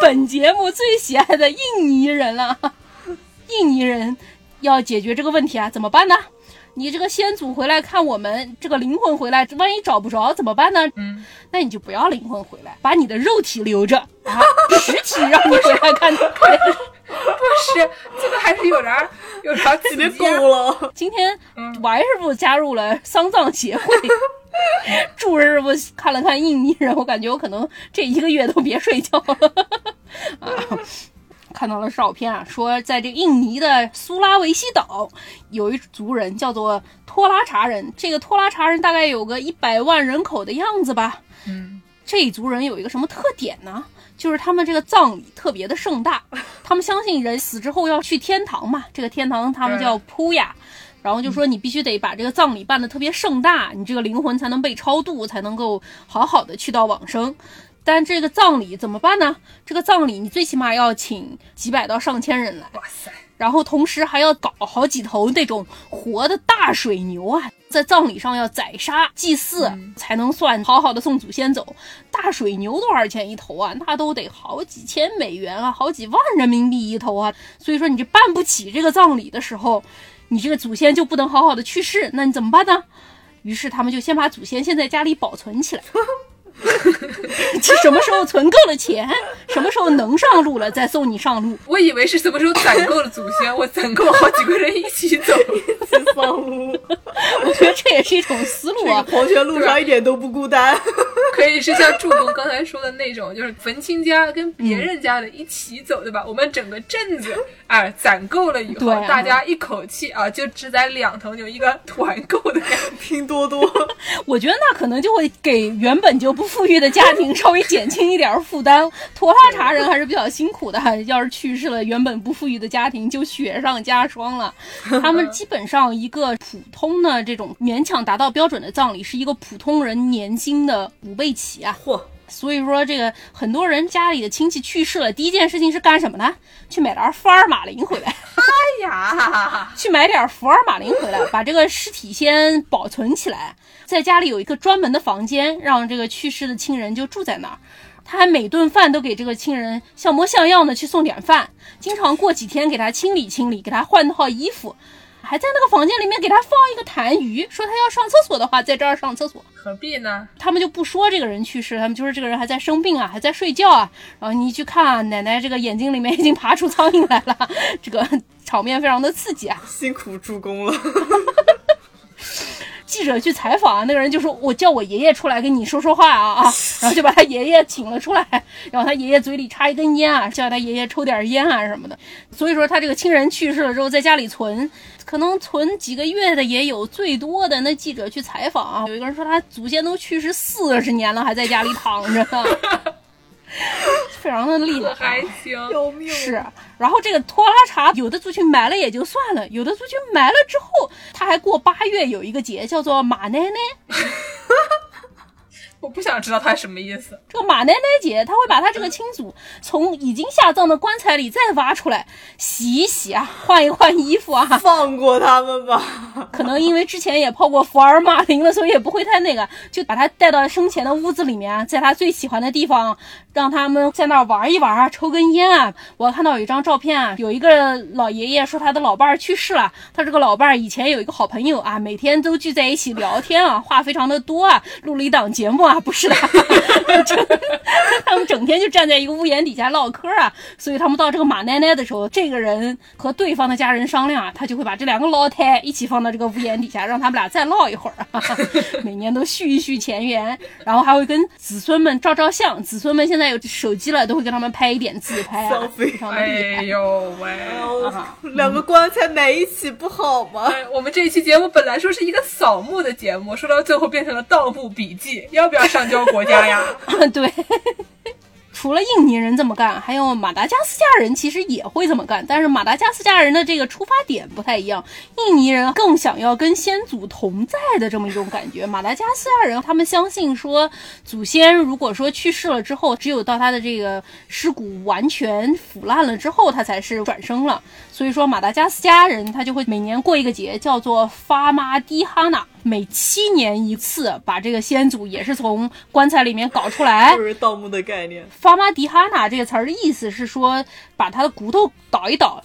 本节目最喜爱的印尼人了。印尼人要解决这个问题啊，怎么办呢？你这个先祖回来看我们这个灵魂回来，万一找不着怎么办呢？嗯，那你就不要灵魂回来，把你的肉体留着啊，[LAUGHS] 实体让你回来看。不是，这个还是有点有点特别够了。今天王师傅加入了丧葬协会，[LAUGHS] 祝师傅看了看印尼人，我感觉我可能这一个月都别睡觉了 [LAUGHS] 啊。看到了照片啊，说在这印尼的苏拉维西岛有一族人叫做托拉查人，这个托拉查人大概有个一百万人口的样子吧。嗯，这一族人有一个什么特点呢？就是他们这个葬礼特别的盛大，[LAUGHS] 他们相信人死之后要去天堂嘛，这个天堂他们叫普雅，然后就说你必须得把这个葬礼办得特别盛大，你这个灵魂才能被超度，才能够好好的去到往生。但这个葬礼怎么办呢？这个葬礼你最起码要请几百到上千人来，哇塞！然后同时还要搞好几头那种活的大水牛啊，在葬礼上要宰杀祭祀，才能算好好的送祖先走。大水牛多少钱一头啊？那都得好几千美元啊，好几万人民币一头啊。所以说你这办不起这个葬礼的时候，你这个祖先就不能好好的去世，那你怎么办呢？于是他们就先把祖先先在家里保存起来。[LAUGHS] [LAUGHS] 什么时候存够了钱，什么时候能上路了，再送你上路。我以为是什么时候攒够了祖先，[LAUGHS] 我攒够好几个人一起走，一起上路。我觉得这也是一种思路啊。黄泉路上一点都不孤单，[LAUGHS] 可以是像助攻刚才说的那种，就是坟亲家跟别人家的一起走，对吧？我们整个镇子啊攒够了以后，大家一口气啊就只宰两头牛，一个团购的感觉。[LAUGHS] 拼多多，[LAUGHS] 我觉得那可能就会给原本就不。富裕的家庭稍微减轻一点负担，拖拉茶人还是比较辛苦的。[LAUGHS] 要是去世了，原本不富裕的家庭就雪上加霜了。他们基本上一个普通的这种勉强达到标准的葬礼，是一个普通人年薪的五倍起啊！嚯！所以说，这个很多人家里的亲戚去世了，第一件事情是干什么呢？去买点福尔马林回来。哎呀，[LAUGHS] 去买点福尔马林回来，把这个尸体先保存起来，在家里有一个专门的房间，让这个去世的亲人就住在那儿。他还每顿饭都给这个亲人像模像样的去送点饭，经常过几天给他清理清理，给他换套衣服。还在那个房间里面给他放一个痰盂，说他要上厕所的话，在这儿上厕所。何必呢？他们就不说这个人去世，他们就是这个人还在生病啊，还在睡觉啊。然后你一去看，奶奶这个眼睛里面已经爬出苍蝇来了，[LAUGHS] 这个场面非常的刺激啊！辛苦助攻了。[LAUGHS] 记者去采访，那个人就说：“我叫我爷爷出来跟你说说话啊啊！” [LAUGHS] 然后就把他爷爷请了出来，然后他爷爷嘴里插一根烟啊，叫他爷爷抽点烟啊什么的。所以说他这个亲人去世了之后，在家里存，可能存几个月的也有，最多的那记者去采访啊，有一个人说他祖先都去世四十年了，还在家里躺着。[LAUGHS] [LAUGHS] 非常的厉害，还行，[LAUGHS] 救命！是，然后这个拖拉茶，有的族群埋了也就算了，有的族群埋了之后，他还过八月有一个节叫做马奶奶。[LAUGHS] 我不想知道他什么意思。这个马奶奶姐，她会把她这个亲祖从已经下葬的棺材里再挖出来，洗一洗啊，换一换衣服啊。放过他们吧。可能因为之前也泡过福尔马林了，所以也不会太那个，就把他带到生前的屋子里面，在他最喜欢的地方，让他们在那儿玩一玩啊，抽根烟啊。我看到有一张照片啊，有一个老爷爷说他的老伴儿去世了，他这个老伴儿以前有一个好朋友啊，每天都聚在一起聊天啊，话非常的多啊，录了一档节目啊，不是的，[LAUGHS] 他们整天就站在一个屋檐底下唠嗑啊，所以他们到这个马奶奶的时候，这个人和对方的家人商量啊，他就会把这两个老太一起放到这个屋檐底下，让他们俩再唠一会儿啊，[LAUGHS] 每年都续一续前缘，然后还会跟子孙们照照相，子孙们现在有手机了，都会给他们拍一点自拍啊，非常的厉害。哎呦喂！[LAUGHS] 两个棺材埋一起不好吗？哎，我们这一期节目本来说是一个扫墓的节目，说到最后变成了盗墓笔记，要不要上交国家呀？[LAUGHS] 对。[LAUGHS] 除了印尼人这么干，还有马达加斯加人其实也会这么干，但是马达加斯加人的这个出发点不太一样。印尼人更想要跟先祖同在的这么一种感觉，马达加斯加人他们相信说，祖先如果说去世了之后，只有到他的这个尸骨完全腐烂了之后，他才是转生了。所以说，马达加斯加人他就会每年过一个节，叫做发马迪哈纳。每七年一次，把这个先祖也是从棺材里面搞出来，就是盗墓的概念。法玛迪哈纳这个词儿的意思是说，把他的骨头倒一倒。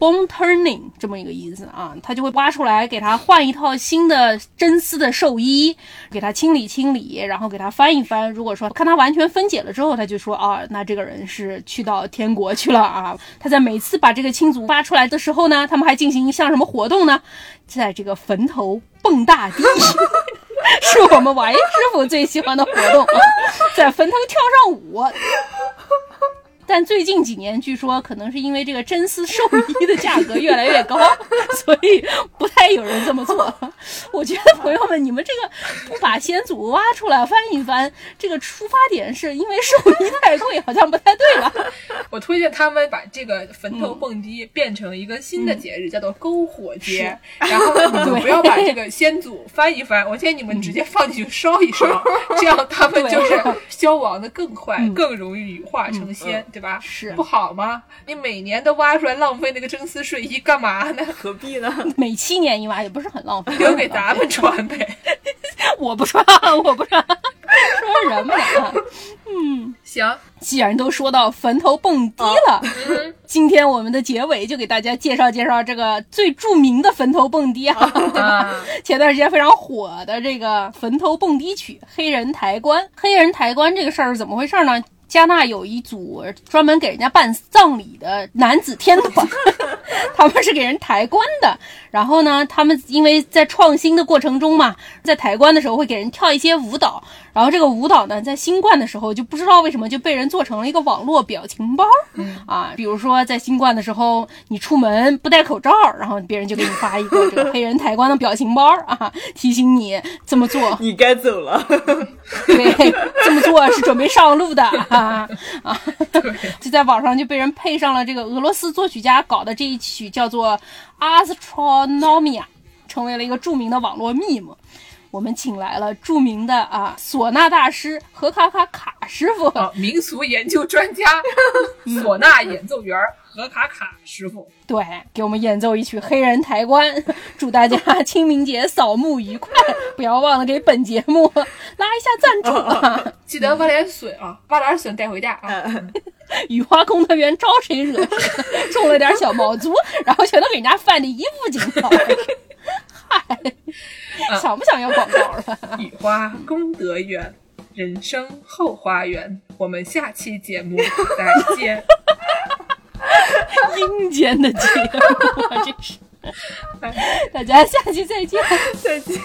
Bone turning 这么一个意思啊，他就会挖出来，给他换一套新的真丝的寿衣，给他清理清理，然后给他翻一翻。如果说看他完全分解了之后，他就说啊，那这个人是去到天国去了啊。他在每次把这个亲族挖出来的时候呢，他们还进行一项什么活动呢？在这个坟头蹦大迪，[LAUGHS] 是我们王师傅最喜欢的活动，在坟头跳上舞。但最近几年，据说可能是因为这个真丝寿衣的价格越来越高，[LAUGHS] 所以不太有人这么做。我觉得朋友们，你们这个不把先祖挖出来翻一翻，这个出发点是因为寿衣太贵，好像不太对吧？[LAUGHS] 我推荐他们把这个坟头蹦迪变成一个新的节日，叫做篝火节。然后呢，你们不要把这个先祖翻一翻，我建议你们直接放进去烧一烧，[LAUGHS] 这样他们就是消亡的更快，更容易羽化成仙。对吧？是不好吗？你每年都挖出来浪费那个真丝睡衣干嘛呢？何必呢？[LAUGHS] 每七年一挖也不是很浪费，留给咱们穿呗。[LAUGHS] 我不穿，我不穿，说什么呢？嗯，行。既然都说到坟头蹦迪了，今天我们的结尾就给大家介绍介绍这个最著名的坟头蹦迪啊。[LAUGHS] 前段时间非常火的这个坟头蹦迪曲《黑人抬棺》。黑人抬棺这个事儿是怎么回事呢？加纳有一组专门给人家办葬礼的男子天团，[LAUGHS] 他们是给人抬棺的。然后呢，他们因为在创新的过程中嘛，在抬棺的时候会给人跳一些舞蹈。然后这个舞蹈呢，在新冠的时候就不知道为什么就被人做成了一个网络表情包。啊，比如说在新冠的时候，你出门不戴口罩，然后别人就给你发一个这个黑人抬棺的表情包啊，提醒你这么做。你该走了。[LAUGHS] 对，这么做是准备上路的。啊啊！就在网上就被人配上了这个俄罗斯作曲家搞的这一曲叫做《Astronomia》，成为了一个著名的网络 meme。我们请来了著名的啊唢呐大师何卡卡卡师傅，民俗研究专家，[LAUGHS] 唢呐演奏员何卡卡师傅，对，给我们演奏一曲《黑人抬棺》，祝大家 [LAUGHS] 清明节扫墓愉快！不要忘了给本节目 [LAUGHS] 拉一下赞助啊！记得挖点笋啊，挖点笋带回家啊！雨花功德园招谁惹谁？种了点小毛竹，然后全都给人家翻的衣服紧了。嗨。[LAUGHS] 想不想要广告了？[LAUGHS] 雨花功德园，人生后花园。我们下期节目再见。[LAUGHS] 阴间的节目，这是。大家下期再见，再见。